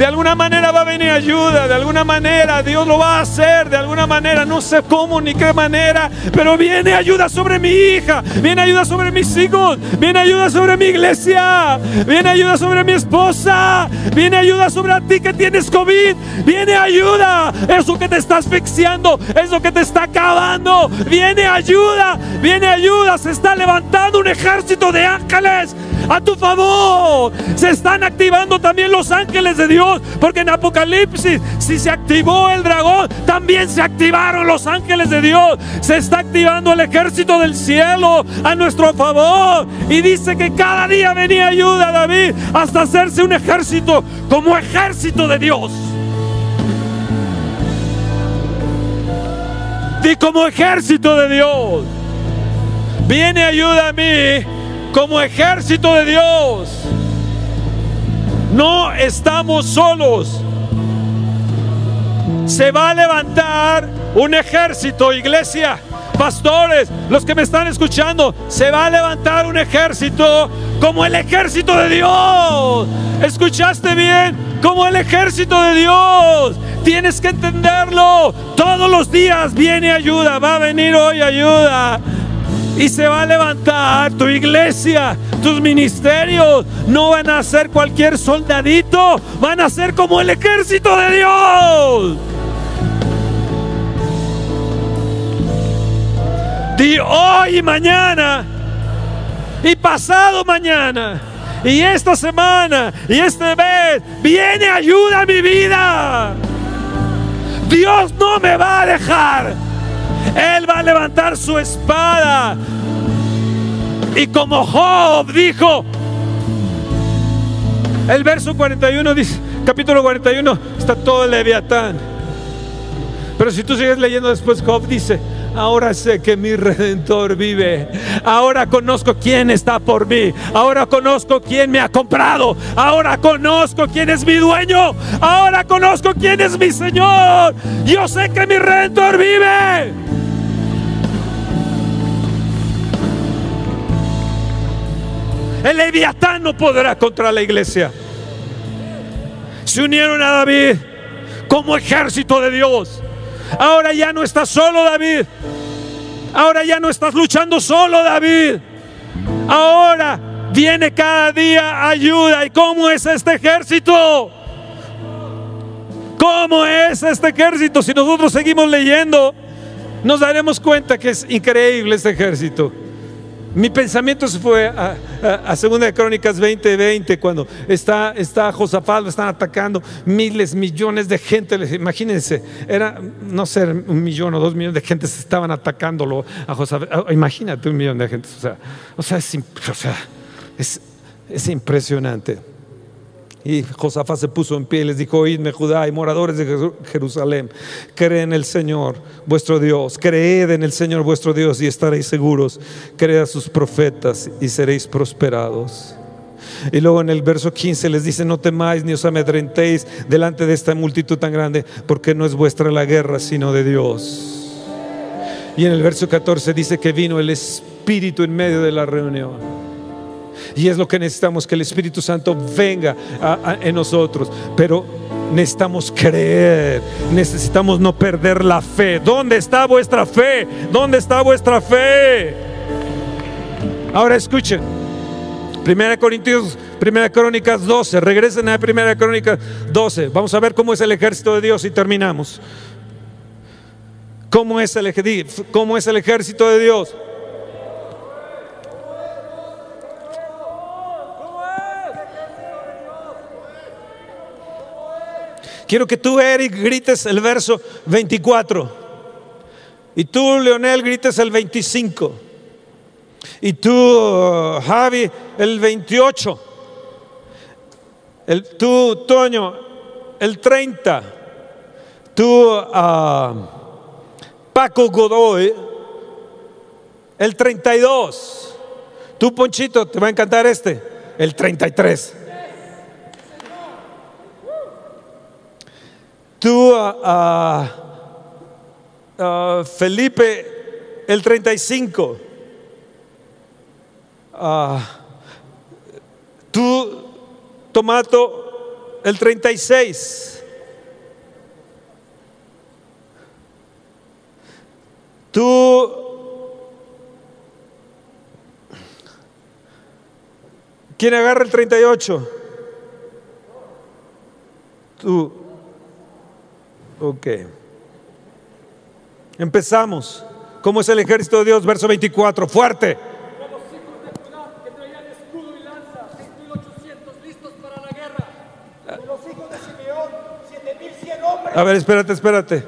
De alguna manera va a venir ayuda, de alguna manera Dios lo va a hacer, de alguna manera, no sé cómo ni qué manera, pero viene ayuda sobre mi hija, viene ayuda sobre mis hijos, viene ayuda sobre mi iglesia, viene ayuda sobre mi esposa, viene ayuda sobre a ti que tienes COVID, viene ayuda, eso que te está asfixiando, eso que te está acabando, viene ayuda, viene ayuda, se está levantando un ejército de ángeles a tu favor. Se están activando también los ángeles de Dios, porque en Apocalipsis, si se activó el dragón, también se activaron los ángeles de Dios. Se está activando el ejército del cielo a nuestro favor. Y dice que cada día venía ayuda a David hasta hacerse un ejército como ejército de Dios. Y como ejército de Dios. Viene ayuda a mí como ejército de Dios. No estamos solos. Se va a levantar un ejército, iglesia, pastores, los que me están escuchando, se va a levantar un ejército como el ejército de Dios. ¿Escuchaste bien? Como el ejército de Dios. Tienes que entenderlo. Todos los días viene ayuda, va a venir hoy ayuda. Y se va a levantar tu iglesia, tus ministerios. No van a ser cualquier soldadito, van a ser como el ejército de Dios. Y hoy y mañana, y pasado mañana, y esta semana, y este mes, viene ayuda a mi vida. Dios no me va a dejar. Él va a levantar su espada. Y como Job dijo, el verso 41 dice, capítulo 41, está todo el Leviatán. Pero si tú sigues leyendo después, Job dice, ahora sé que mi redentor vive. Ahora conozco quién está por mí. Ahora conozco quién me ha comprado. Ahora conozco quién es mi dueño. Ahora conozco quién es mi Señor. Yo sé que mi redentor vive. El leviatán no podrá contra la iglesia. Se unieron a David como ejército de Dios. Ahora ya no estás solo, David. Ahora ya no estás luchando solo, David. Ahora viene cada día ayuda. ¿Y cómo es este ejército? ¿Cómo es este ejército? Si nosotros seguimos leyendo, nos daremos cuenta que es increíble este ejército. Mi pensamiento se fue a, Segunda de Crónicas 20:20 cuando está, está Josafat, lo están atacando miles, millones de gente. Imagínense, era, no sé, un millón o dos millones de gente se estaban atacándolo a Josafat. Ah, imagínate un millón de gente. O sea, o sea, es, es impresionante. Y Josafat se puso en pie y les dijo, oídme Judá y moradores de Jerusalén, creen en el Señor vuestro Dios, creed en el Señor vuestro Dios y estaréis seguros, creed a sus profetas y seréis prosperados. Y luego en el verso 15 les dice, no temáis ni os amedrentéis delante de esta multitud tan grande, porque no es vuestra la guerra, sino de Dios. Y en el verso 14 dice que vino el Espíritu en medio de la reunión. Y es lo que necesitamos, que el Espíritu Santo venga en nosotros. Pero necesitamos creer, necesitamos no perder la fe. ¿Dónde está vuestra fe? ¿Dónde está vuestra fe? Ahora escuchen. Primera Corintios, Primera Crónicas 12. Regresen a Primera Crónicas 12. Vamos a ver cómo es el ejército de Dios y terminamos. ¿Cómo es el, cómo es el ejército de Dios? Quiero que tú, Eric, grites el verso 24. Y tú, Leonel, grites el 25. Y tú, Javi, el 28. El, tú, Toño, el 30. Tú, uh, Paco Godoy, el 32. Tú, Ponchito, te va a encantar este, el 33. Tú, a Felipe, el 35. tú, Tomato, el 36. Tú, ¿quién agarra el 38? Tú. Ok. Empezamos. ¿Cómo es el ejército de Dios? Verso 24. Fuerte. A ver, espérate, espérate.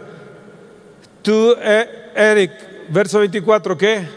Tú, eh, Eric, verso 24, ¿qué?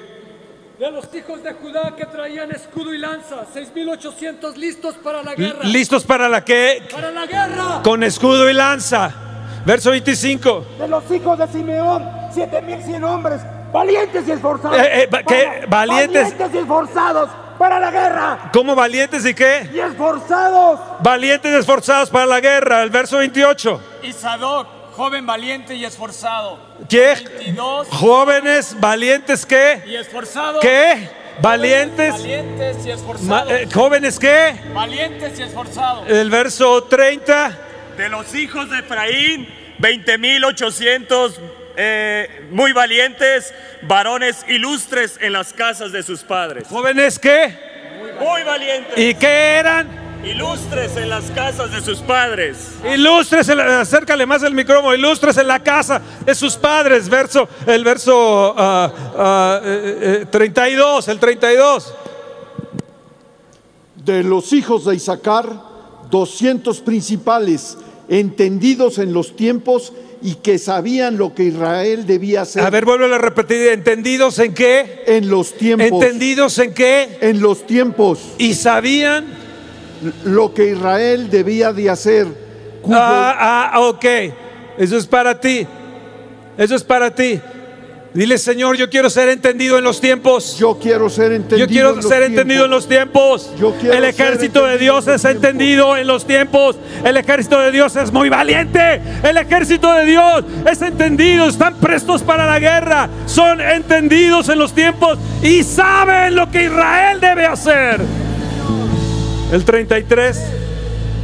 De los hijos de Judá que traían escudo y lanza, 6.800 listos para la guerra. ¿Listos para la qué? Para la guerra. Con escudo y lanza. Verso 25. De los hijos de Simeón, 7100 hombres, valientes y esforzados. Eh, eh, va- ¿qué? Para- ¿Valientes? Valientes y esforzados para la guerra. ¿Cómo valientes y qué? Y esforzados. Valientes y esforzados para la guerra. El verso 28. Y Sadoc, joven valiente y esforzado. ¿Qué? 22 Jóvenes, valientes, ¿qué? y esforzado. ¿Qué? Valientes. Valientes y ma- esforzados. eh, jóvenes, ¿qué? Valientes y esforzados. El verso 30. De los hijos de Efraín, 20.800 eh, muy valientes, varones ilustres en las casas de sus padres. Jóvenes, ¿qué? Muy valientes, ¿Y qué eran? ilustres en las casas de sus padres. Ilustres, en la- acércale más el micrófono, ilustres en la casa de sus padres. Verso, el verso ah, ah, eh, eh, 32, el 32. De los hijos de Isaacar, 200 principales, entendidos en los tiempos y que sabían lo que Israel debía hacer A ver, vuelvo a repetir, ¿entendidos en qué? en los tiempos. ¿Entendidos en qué? En los tiempos, Y sabían. lo que Israel debía de hacer. cuyo- Ah, ah, ok. Eso es para ti. Eso es para ti. Dile, Señor, yo quiero ser entendido en los tiempos. yo quiero ser entendido. Yo quiero en los ser entendido en los tiempos. Yo quiero El ejército de Dios en es tiempos. entendido en los tiempos. El ejército de Dios es muy valiente. El ejército de Dios es entendido. Están prestos para la guerra. Son entendidos en los tiempos y saben lo que Israel debe hacer. El 33.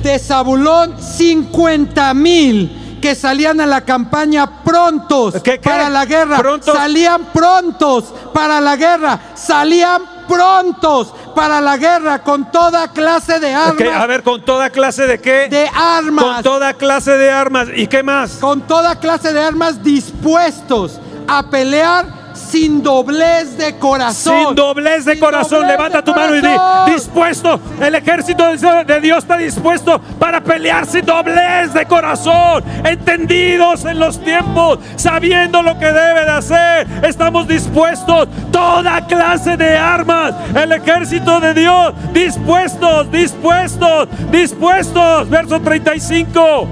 de Zabulón 50 mil que salían a la campaña prontos ¿Qué, qué? para la guerra. ¿Prontos? Salían prontos para la guerra. Salían prontos para la guerra con toda clase de armas. A ver, con toda clase de qué? de armas. Con toda clase de armas. ¿Y qué más? con toda clase de armas dispuestos a pelear sin doblez de corazón. Sin doblez de Sin corazón, doblez levanta de tu mano y di, dispuesto, el ejército de de Dios está dispuesto para pelear sin doblez de corazón, entendidos en los tiempos, sabiendo lo que debe de hacer, estamos dispuestos, toda clase de armas, el ejército de Dios, dispuestos, dispuestos, dispuestos, verso 35,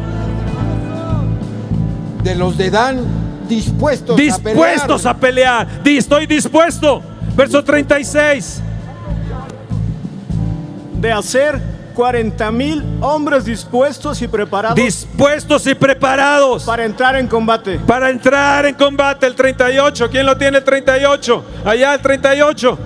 De los de Dan, dispuestos, dispuestos a a pelear, Di, estoy dispuesto, verso 36. de hacer 40 mil hombres dispuestos y preparados dispuestos y preparados para entrar en combate. para entrar en combate. El 38, ¿quién lo tiene el 38? Allá el 38.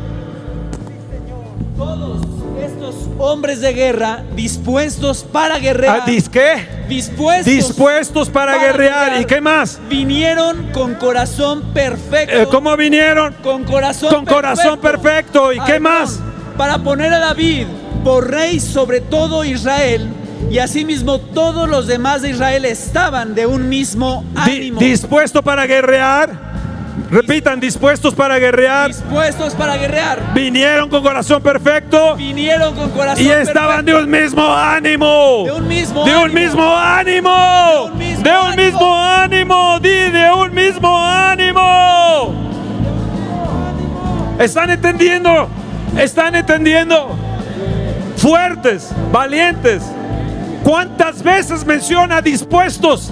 Hombres de guerra dispuestos para guerrear. Ah, ¿dis qué? dispuestos, Dispuestos para, guerrear. ¿Y qué más? Vinieron con corazón perfecto. Eh, ¿Cómo vinieron? Con corazón Con corazón perfecto. ¿Y qué más? Para poner a David por rey sobre todo Israel. Y asimismo todos los demás de Israel estaban de un mismo Di- ánimo. dispuesto para guerrear. Repitan, dispuestos para guerrear. dispuestos para guerrear. Vinieron con corazón perfecto. Vinieron con corazón Y estaban de un mismo ánimo. De un mismo De un ánimo. mismo ánimo. De un mismo De un ánimo. mismo ánimo. Di de un mismo ánimo. Están entendiendo. Están entendiendo. Fuertes, valientes. ¿Cuántas veces menciona dispuestos?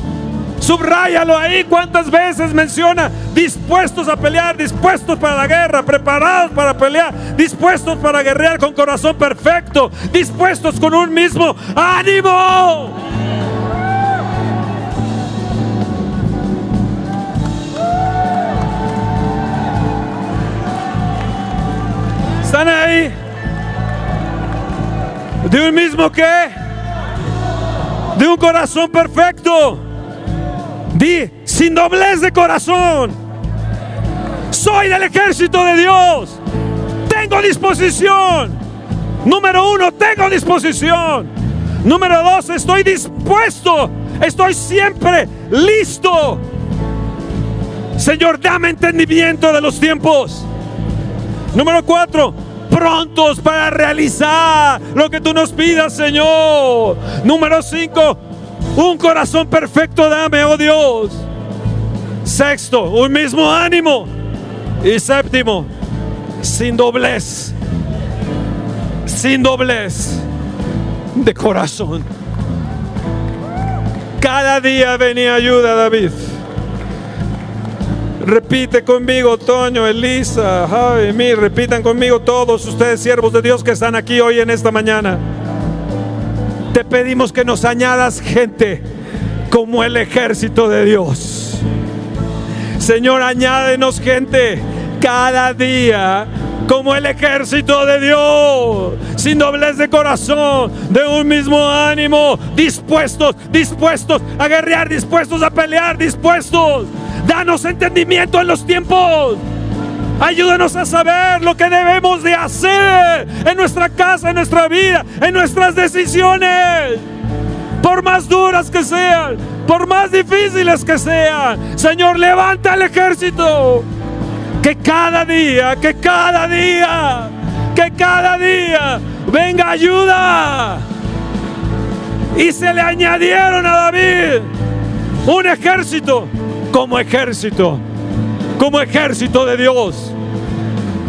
Subráyalo ahí. ¿Cuántas veces menciona dispuestos a pelear, dispuestos para la guerra, preparados para pelear, dispuestos para guerrear con corazón perfecto, dispuestos con un mismo ánimo? ¿Están ahí? ¿De un mismo qué? De un corazón perfecto. Di, sin doblez de corazón. Soy del ejército de Dios. Tengo disposición. Número uno, tengo disposición. Número dos, estoy dispuesto. Estoy siempre listo. Señor, dame entendimiento de los tiempos. Número cuatro, prontos para realizar lo que tú nos pidas, Señor. Número cinco, Un corazón perfecto dame, oh Dios. Sexto, un mismo ánimo. Y séptimo, sin doblez. Sin doblez de corazón. Cada día venía ayuda, David. Repite conmigo, Toño, Elisa, Javi, mí, repitan conmigo todos ustedes, siervos de Dios que están aquí hoy en esta mañana. Te pedimos que nos añadas gente como el ejército de Dios. Señor, añádenos gente cada día como el ejército de Dios, sin doblez de corazón, de un mismo ánimo, dispuestos, dispuestos a guerrear, dispuestos a pelear, dispuestos. Danos entendimiento en los tiempos. Ayúdanos a saber lo que debemos de hacer en nuestra casa, en nuestra vida, en nuestras decisiones. Por más duras que sean, por más difíciles que sean. Señor, levanta el ejército. Que cada día, que cada día, que cada día venga ayuda. Y se le añadieron a David un ejército como ejército, como ejército de Dios.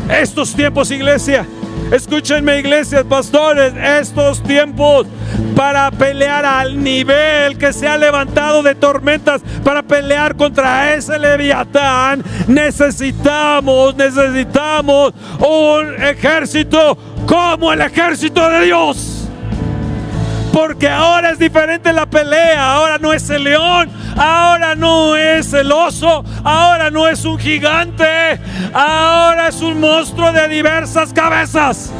Estos tiempos, iglesia, escúchenme, iglesias, pastores, estos tiempos para pelear al nivel que se ha levantado de tormentas, para pelear contra ese leviatán, necesitamos, necesitamos un ejército como el ejército de Dios. Porque ahora es diferente la pelea. Ahora no es el león. Ahora no es el oso. Ahora no es un gigante. Ahora es un monstruo de diversas cabezas.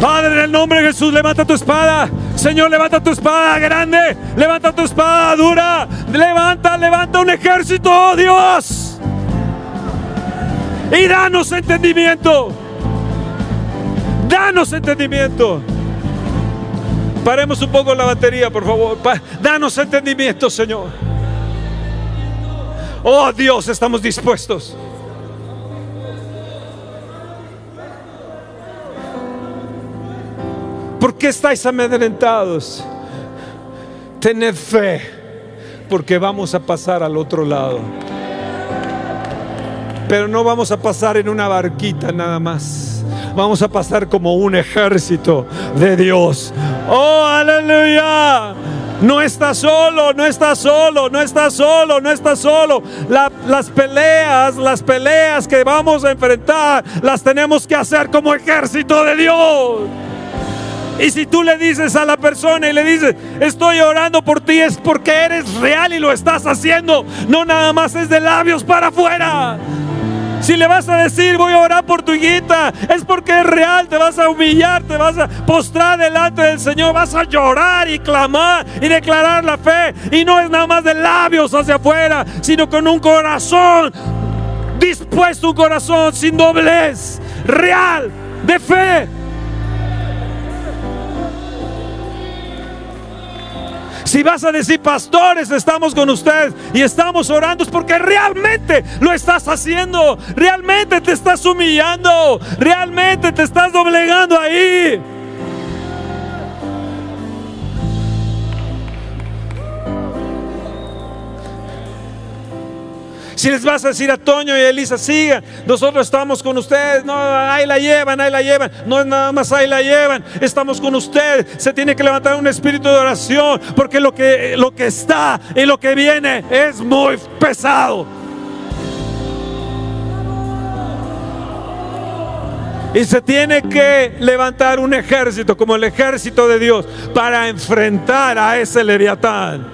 Padre, en el nombre de Jesús, levanta tu espada. Señor, levanta tu espada grande. Levanta tu espada dura. Levanta, levanta un ejército, oh Dios. Y danos entendimiento. Danos entendimiento. Paremos un poco la batería, por favor. Danos entendimiento, Señor. Oh Dios, estamos dispuestos. ¿Por qué estáis amedrentados? Tened fe, porque vamos a pasar al otro lado. Pero no vamos a pasar en una barquita nada más. Vamos a pasar como un ejército de Dios. Oh, aleluya. No estás solo, no estás solo, no estás solo, no estás solo. La- las peleas, las peleas que vamos a enfrentar, las tenemos que hacer como ejército de Dios. Y si tú le dices a la persona y le dices, estoy orando por ti, es porque eres real y lo estás haciendo. No nada más es de labios para afuera. Si le vas a decir, voy a orar por tu hijita, es porque es real, te vas a humillar, te vas a postrar delante del Señor, vas a llorar y clamar y declarar la fe. Y no es nada más de labios hacia afuera, sino con un corazón dispuesto, un corazón sin doblez, real, de fe. Si vas a decir, pastores, estamos con ustedes y estamos orando, es porque realmente lo estás haciendo. Realmente te estás humillando. Realmente te estás doblegando ahí. Si les vas a decir a Toño y a Elisa, sigan, nosotros estamos con ustedes, ahí la llevan, ahí la llevan, no es nada más ahí la llevan, estamos con ustedes, se tiene que levantar un espíritu de oración, porque lo que, lo que está y lo que viene es muy pesado. Y se tiene que levantar un ejército como el ejército de Dios para enfrentar a ese leviatán.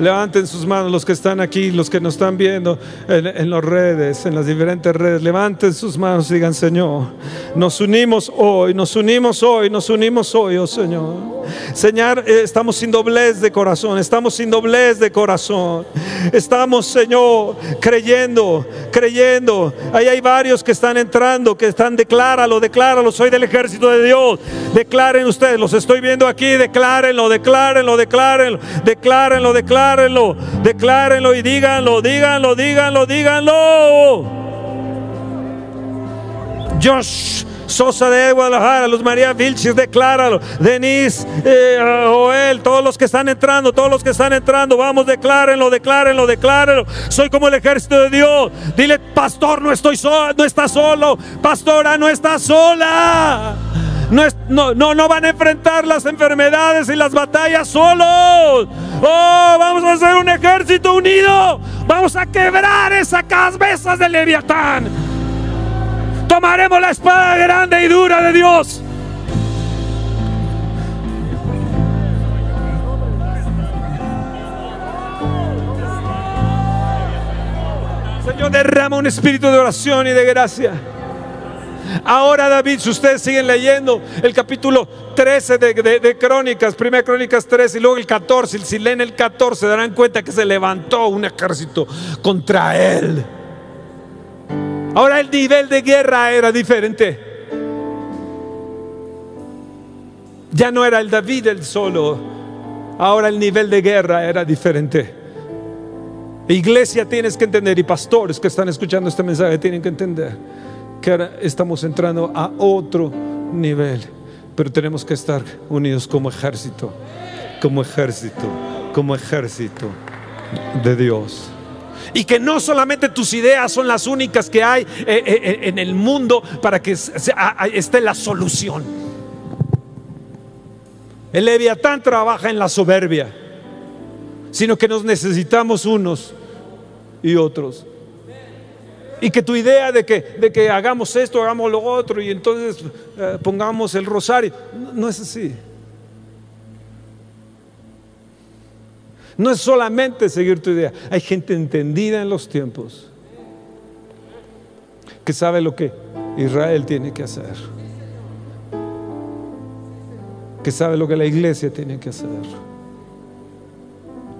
Levanten sus manos los que están aquí, los que nos están viendo en, las redes, en las diferentes redes. Levanten sus manos y digan, Señor, nos unimos hoy, nos unimos hoy, nos unimos hoy, oh Señor. Señor, eh, estamos sin doblez de corazón, estamos sin doblez de corazón. Estamos, Señor, creyendo, creyendo. Ahí hay varios que están entrando, que están, decláralo, decláralo, soy del ejército de Dios. Declaren ustedes, los estoy viendo aquí, declárenlo, declárenlo, declárenlo, declárenlo, declárenlo, declárenlo y díganlo, díganlo, díganlo, díganlo. Josh Sosa de Guadalajara, Luz María Vilchis, decláralo. Denise, eh, Joel, todos los que están entrando, todos los que están entrando, vamos, declárenlo, declárenlo, declárenlo. Soy como el ejército de Dios. Dile, pastor, no estoy solo, no está solo. Pastora, no está sola. No, es- no, no, no van a enfrentar las enfermedades y las batallas solos. Oh, vamos a hacer un ejército unido. Vamos a quebrar esas cabezas de Leviatán. Tomaremos la espada grande y dura de Dios. Señor, derrama un espíritu de oración y de gracia. Ahora David, si ustedes siguen leyendo el capítulo 13 de, Crónicas, primera Crónicas 13 y luego el 14, si leen el 14 darán cuenta que se levantó un ejército contra él. Ahora el nivel de guerra era diferente. Ya no era el David el solo, ahora el nivel de guerra era diferente. Iglesia tienes que entender y pastores que están escuchando este mensaje tienen que entender que ahora estamos entrando a otro nivel, pero tenemos que estar unidos como ejército, como ejército, como ejército de Dios. Y que no solamente tus ideas son las únicas que hay eh, eh, eh, en el mundo para que esté la solución. El leviatán trabaja en la soberbia, sino que nos necesitamos unos y otros. Y que tu idea de que, de que hagamos esto, hagamos lo otro y entonces eh, pongamos el rosario, no, no es así. No es solamente seguir tu idea. Hay gente entendida en los tiempos que sabe lo que Israel tiene que hacer. Que sabe lo que la iglesia tiene que hacer.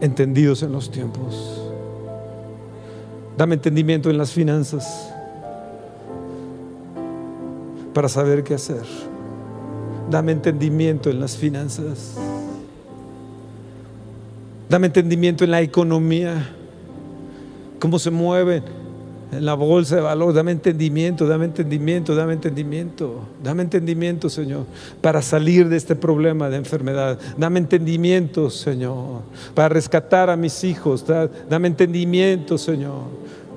Entendidos en los tiempos. Dame entendimiento en las finanzas para saber qué hacer. Dame entendimiento en las finanzas. Dame entendimiento en la economía, cómo se mueven en la bolsa de valor. Dame entendimiento, dame entendimiento, dame entendimiento. Dame entendimiento, Señor, para salir de este problema de enfermedad. Dame entendimiento, Señor, para rescatar a mis hijos. Da- Dame entendimiento, Señor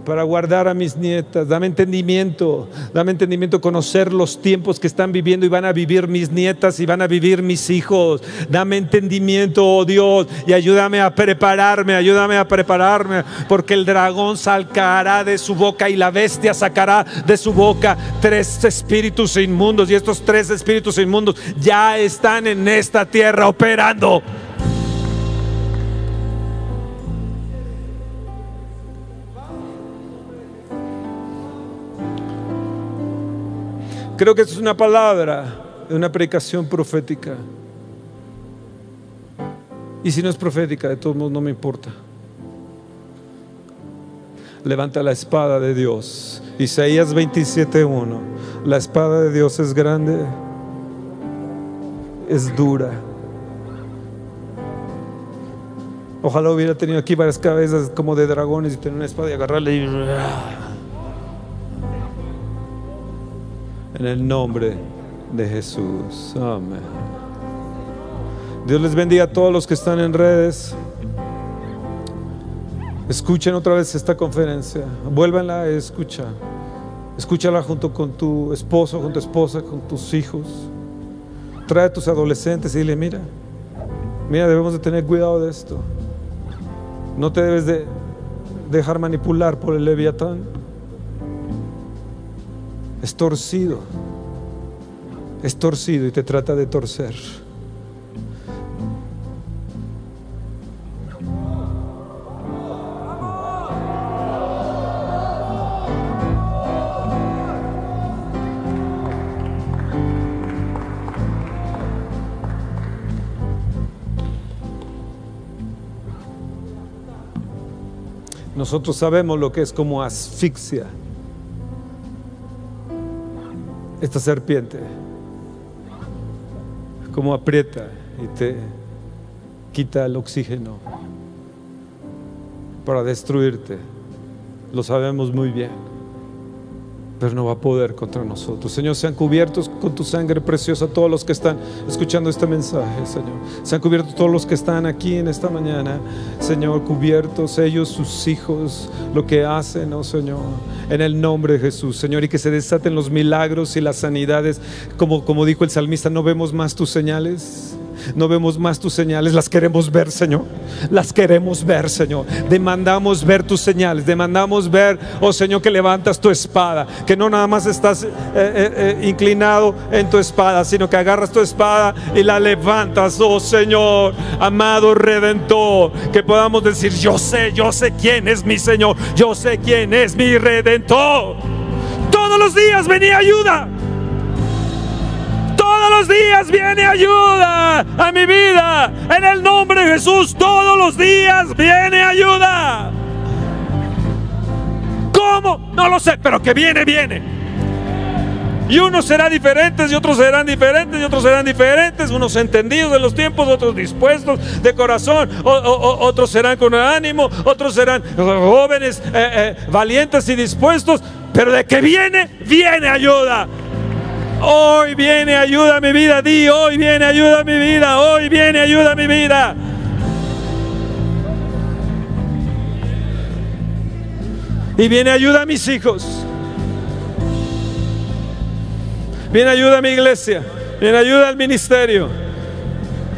para guardar a mis nietas. Dame entendimiento, dame entendimiento, conocer los tiempos que están viviendo y van a vivir mis nietas y van a vivir mis hijos. Dame entendimiento, oh Dios, y ayúdame a prepararme, ayúdame a prepararme, porque el dragón sacará de su boca y la bestia sacará de su boca tres espíritus inmundos y estos tres espíritus inmundos ya están en esta tierra operando. Creo que es una palabra, una predicación profética. Y si no es profética, de todos modos no me importa. Levanta la espada de Dios. Isaías 27:1. La espada de Dios es grande, es dura. Ojalá hubiera tenido aquí varias cabezas como de dragones y tener una espada y agarrarle y... En el nombre de Jesús. Amén. Dios les bendiga a todos los que están en redes. Escuchen otra vez esta conferencia. Vuélvanla a escuchar. Escúchala junto con tu esposo, con tu esposa, con tus hijos. Trae a tus adolescentes y dile, mira, mira, debemos de tener cuidado de esto. No te debes de dejar manipular por el leviatán es torcido, es torcido y te trata de torcer. Nosotros sabemos lo que es como asfixia. Esta serpiente, como aprieta y te quita el oxígeno para destruirte. Lo sabemos muy bien no va a poder contra nosotros. Señor, sean cubiertos con tu sangre preciosa todos los que están escuchando este mensaje, Señor. Sean cubiertos todos los que están aquí en esta mañana, Señor, cubiertos ellos, sus hijos, lo que hacen, oh Señor, en el nombre de Jesús, Señor, y que se desaten los milagros y las sanidades, como, como dijo el salmista, no vemos más tus señales. No vemos más tus señales, las queremos ver, Señor. Las queremos ver, Señor. Demandamos ver tus señales, demandamos ver, oh Señor, que levantas tu espada, que no nada más estás eh, eh, eh, inclinado en tu espada, sino que agarras tu espada y la levantas, oh Señor, amado redentor, que podamos decir, yo sé, yo sé quién es mi Señor, yo sé quién es mi redentor. Todos los días venía ayuda. Días viene ayuda a mi vida. En el nombre de Jesús, todos los días viene ayuda. ¿Cómo? No lo sé, pero que viene, viene. Y unos serán diferentes y otros serán diferentes y otros serán diferentes. Unos entendidos de los tiempos, otros dispuestos de corazón, otros serán con ánimo, otros serán jóvenes, eh, eh, valientes y dispuestos. Pero de que viene, viene ayuda. Hoy viene ayuda a mi vida. Di, hoy viene ayuda a mi vida. Hoy viene ayuda a mi vida. Y viene ayuda a mis hijos. Viene ayuda a mi iglesia. Viene ayuda al ministerio.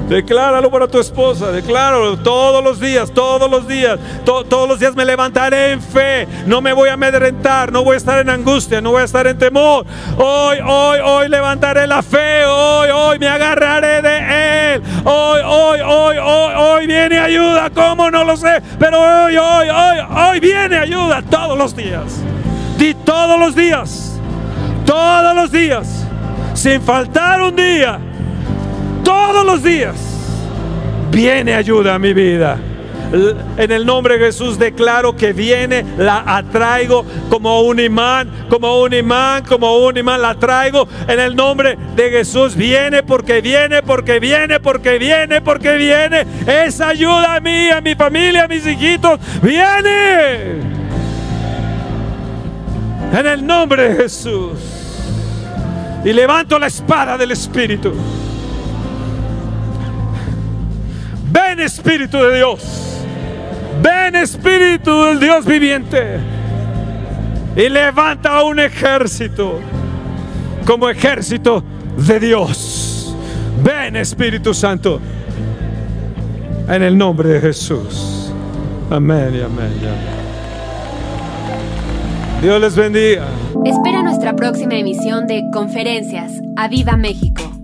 Decláralo para tu esposa, decláralo todos los días, todos los días, todos los días me levantaré en fe, no me voy a amedrentar, no voy a estar en angustia, no voy a estar en temor. Hoy, hoy, hoy levantaré la fe, hoy, hoy me agarraré de Él. Hoy, hoy, hoy, hoy, hoy viene ayuda, ¿cómo no lo sé? Pero hoy, hoy, hoy, hoy viene ayuda todos los días. Di todos los días, todos los días, sin faltar un día todos los días viene ayuda a mi vida. En el nombre de Jesús declaro que viene, la atraigo como un imán, como un imán, como un imán, la traigo en el nombre de Jesús. Viene porque viene, porque viene, porque viene, porque viene. Esa ayuda a mí, a mi familia, a mis hijitos, viene. En el nombre de Jesús. Y levanto la espada del Espíritu. Ven Espíritu de Dios. Ven Espíritu del Dios viviente. Y levanta un ejército como ejército de Dios. Ven Espíritu Santo. En el nombre de Jesús. Amén y amén. Y amén. Dios les bendiga. Espera nuestra próxima emisión de Conferencias. ¡A Viva México!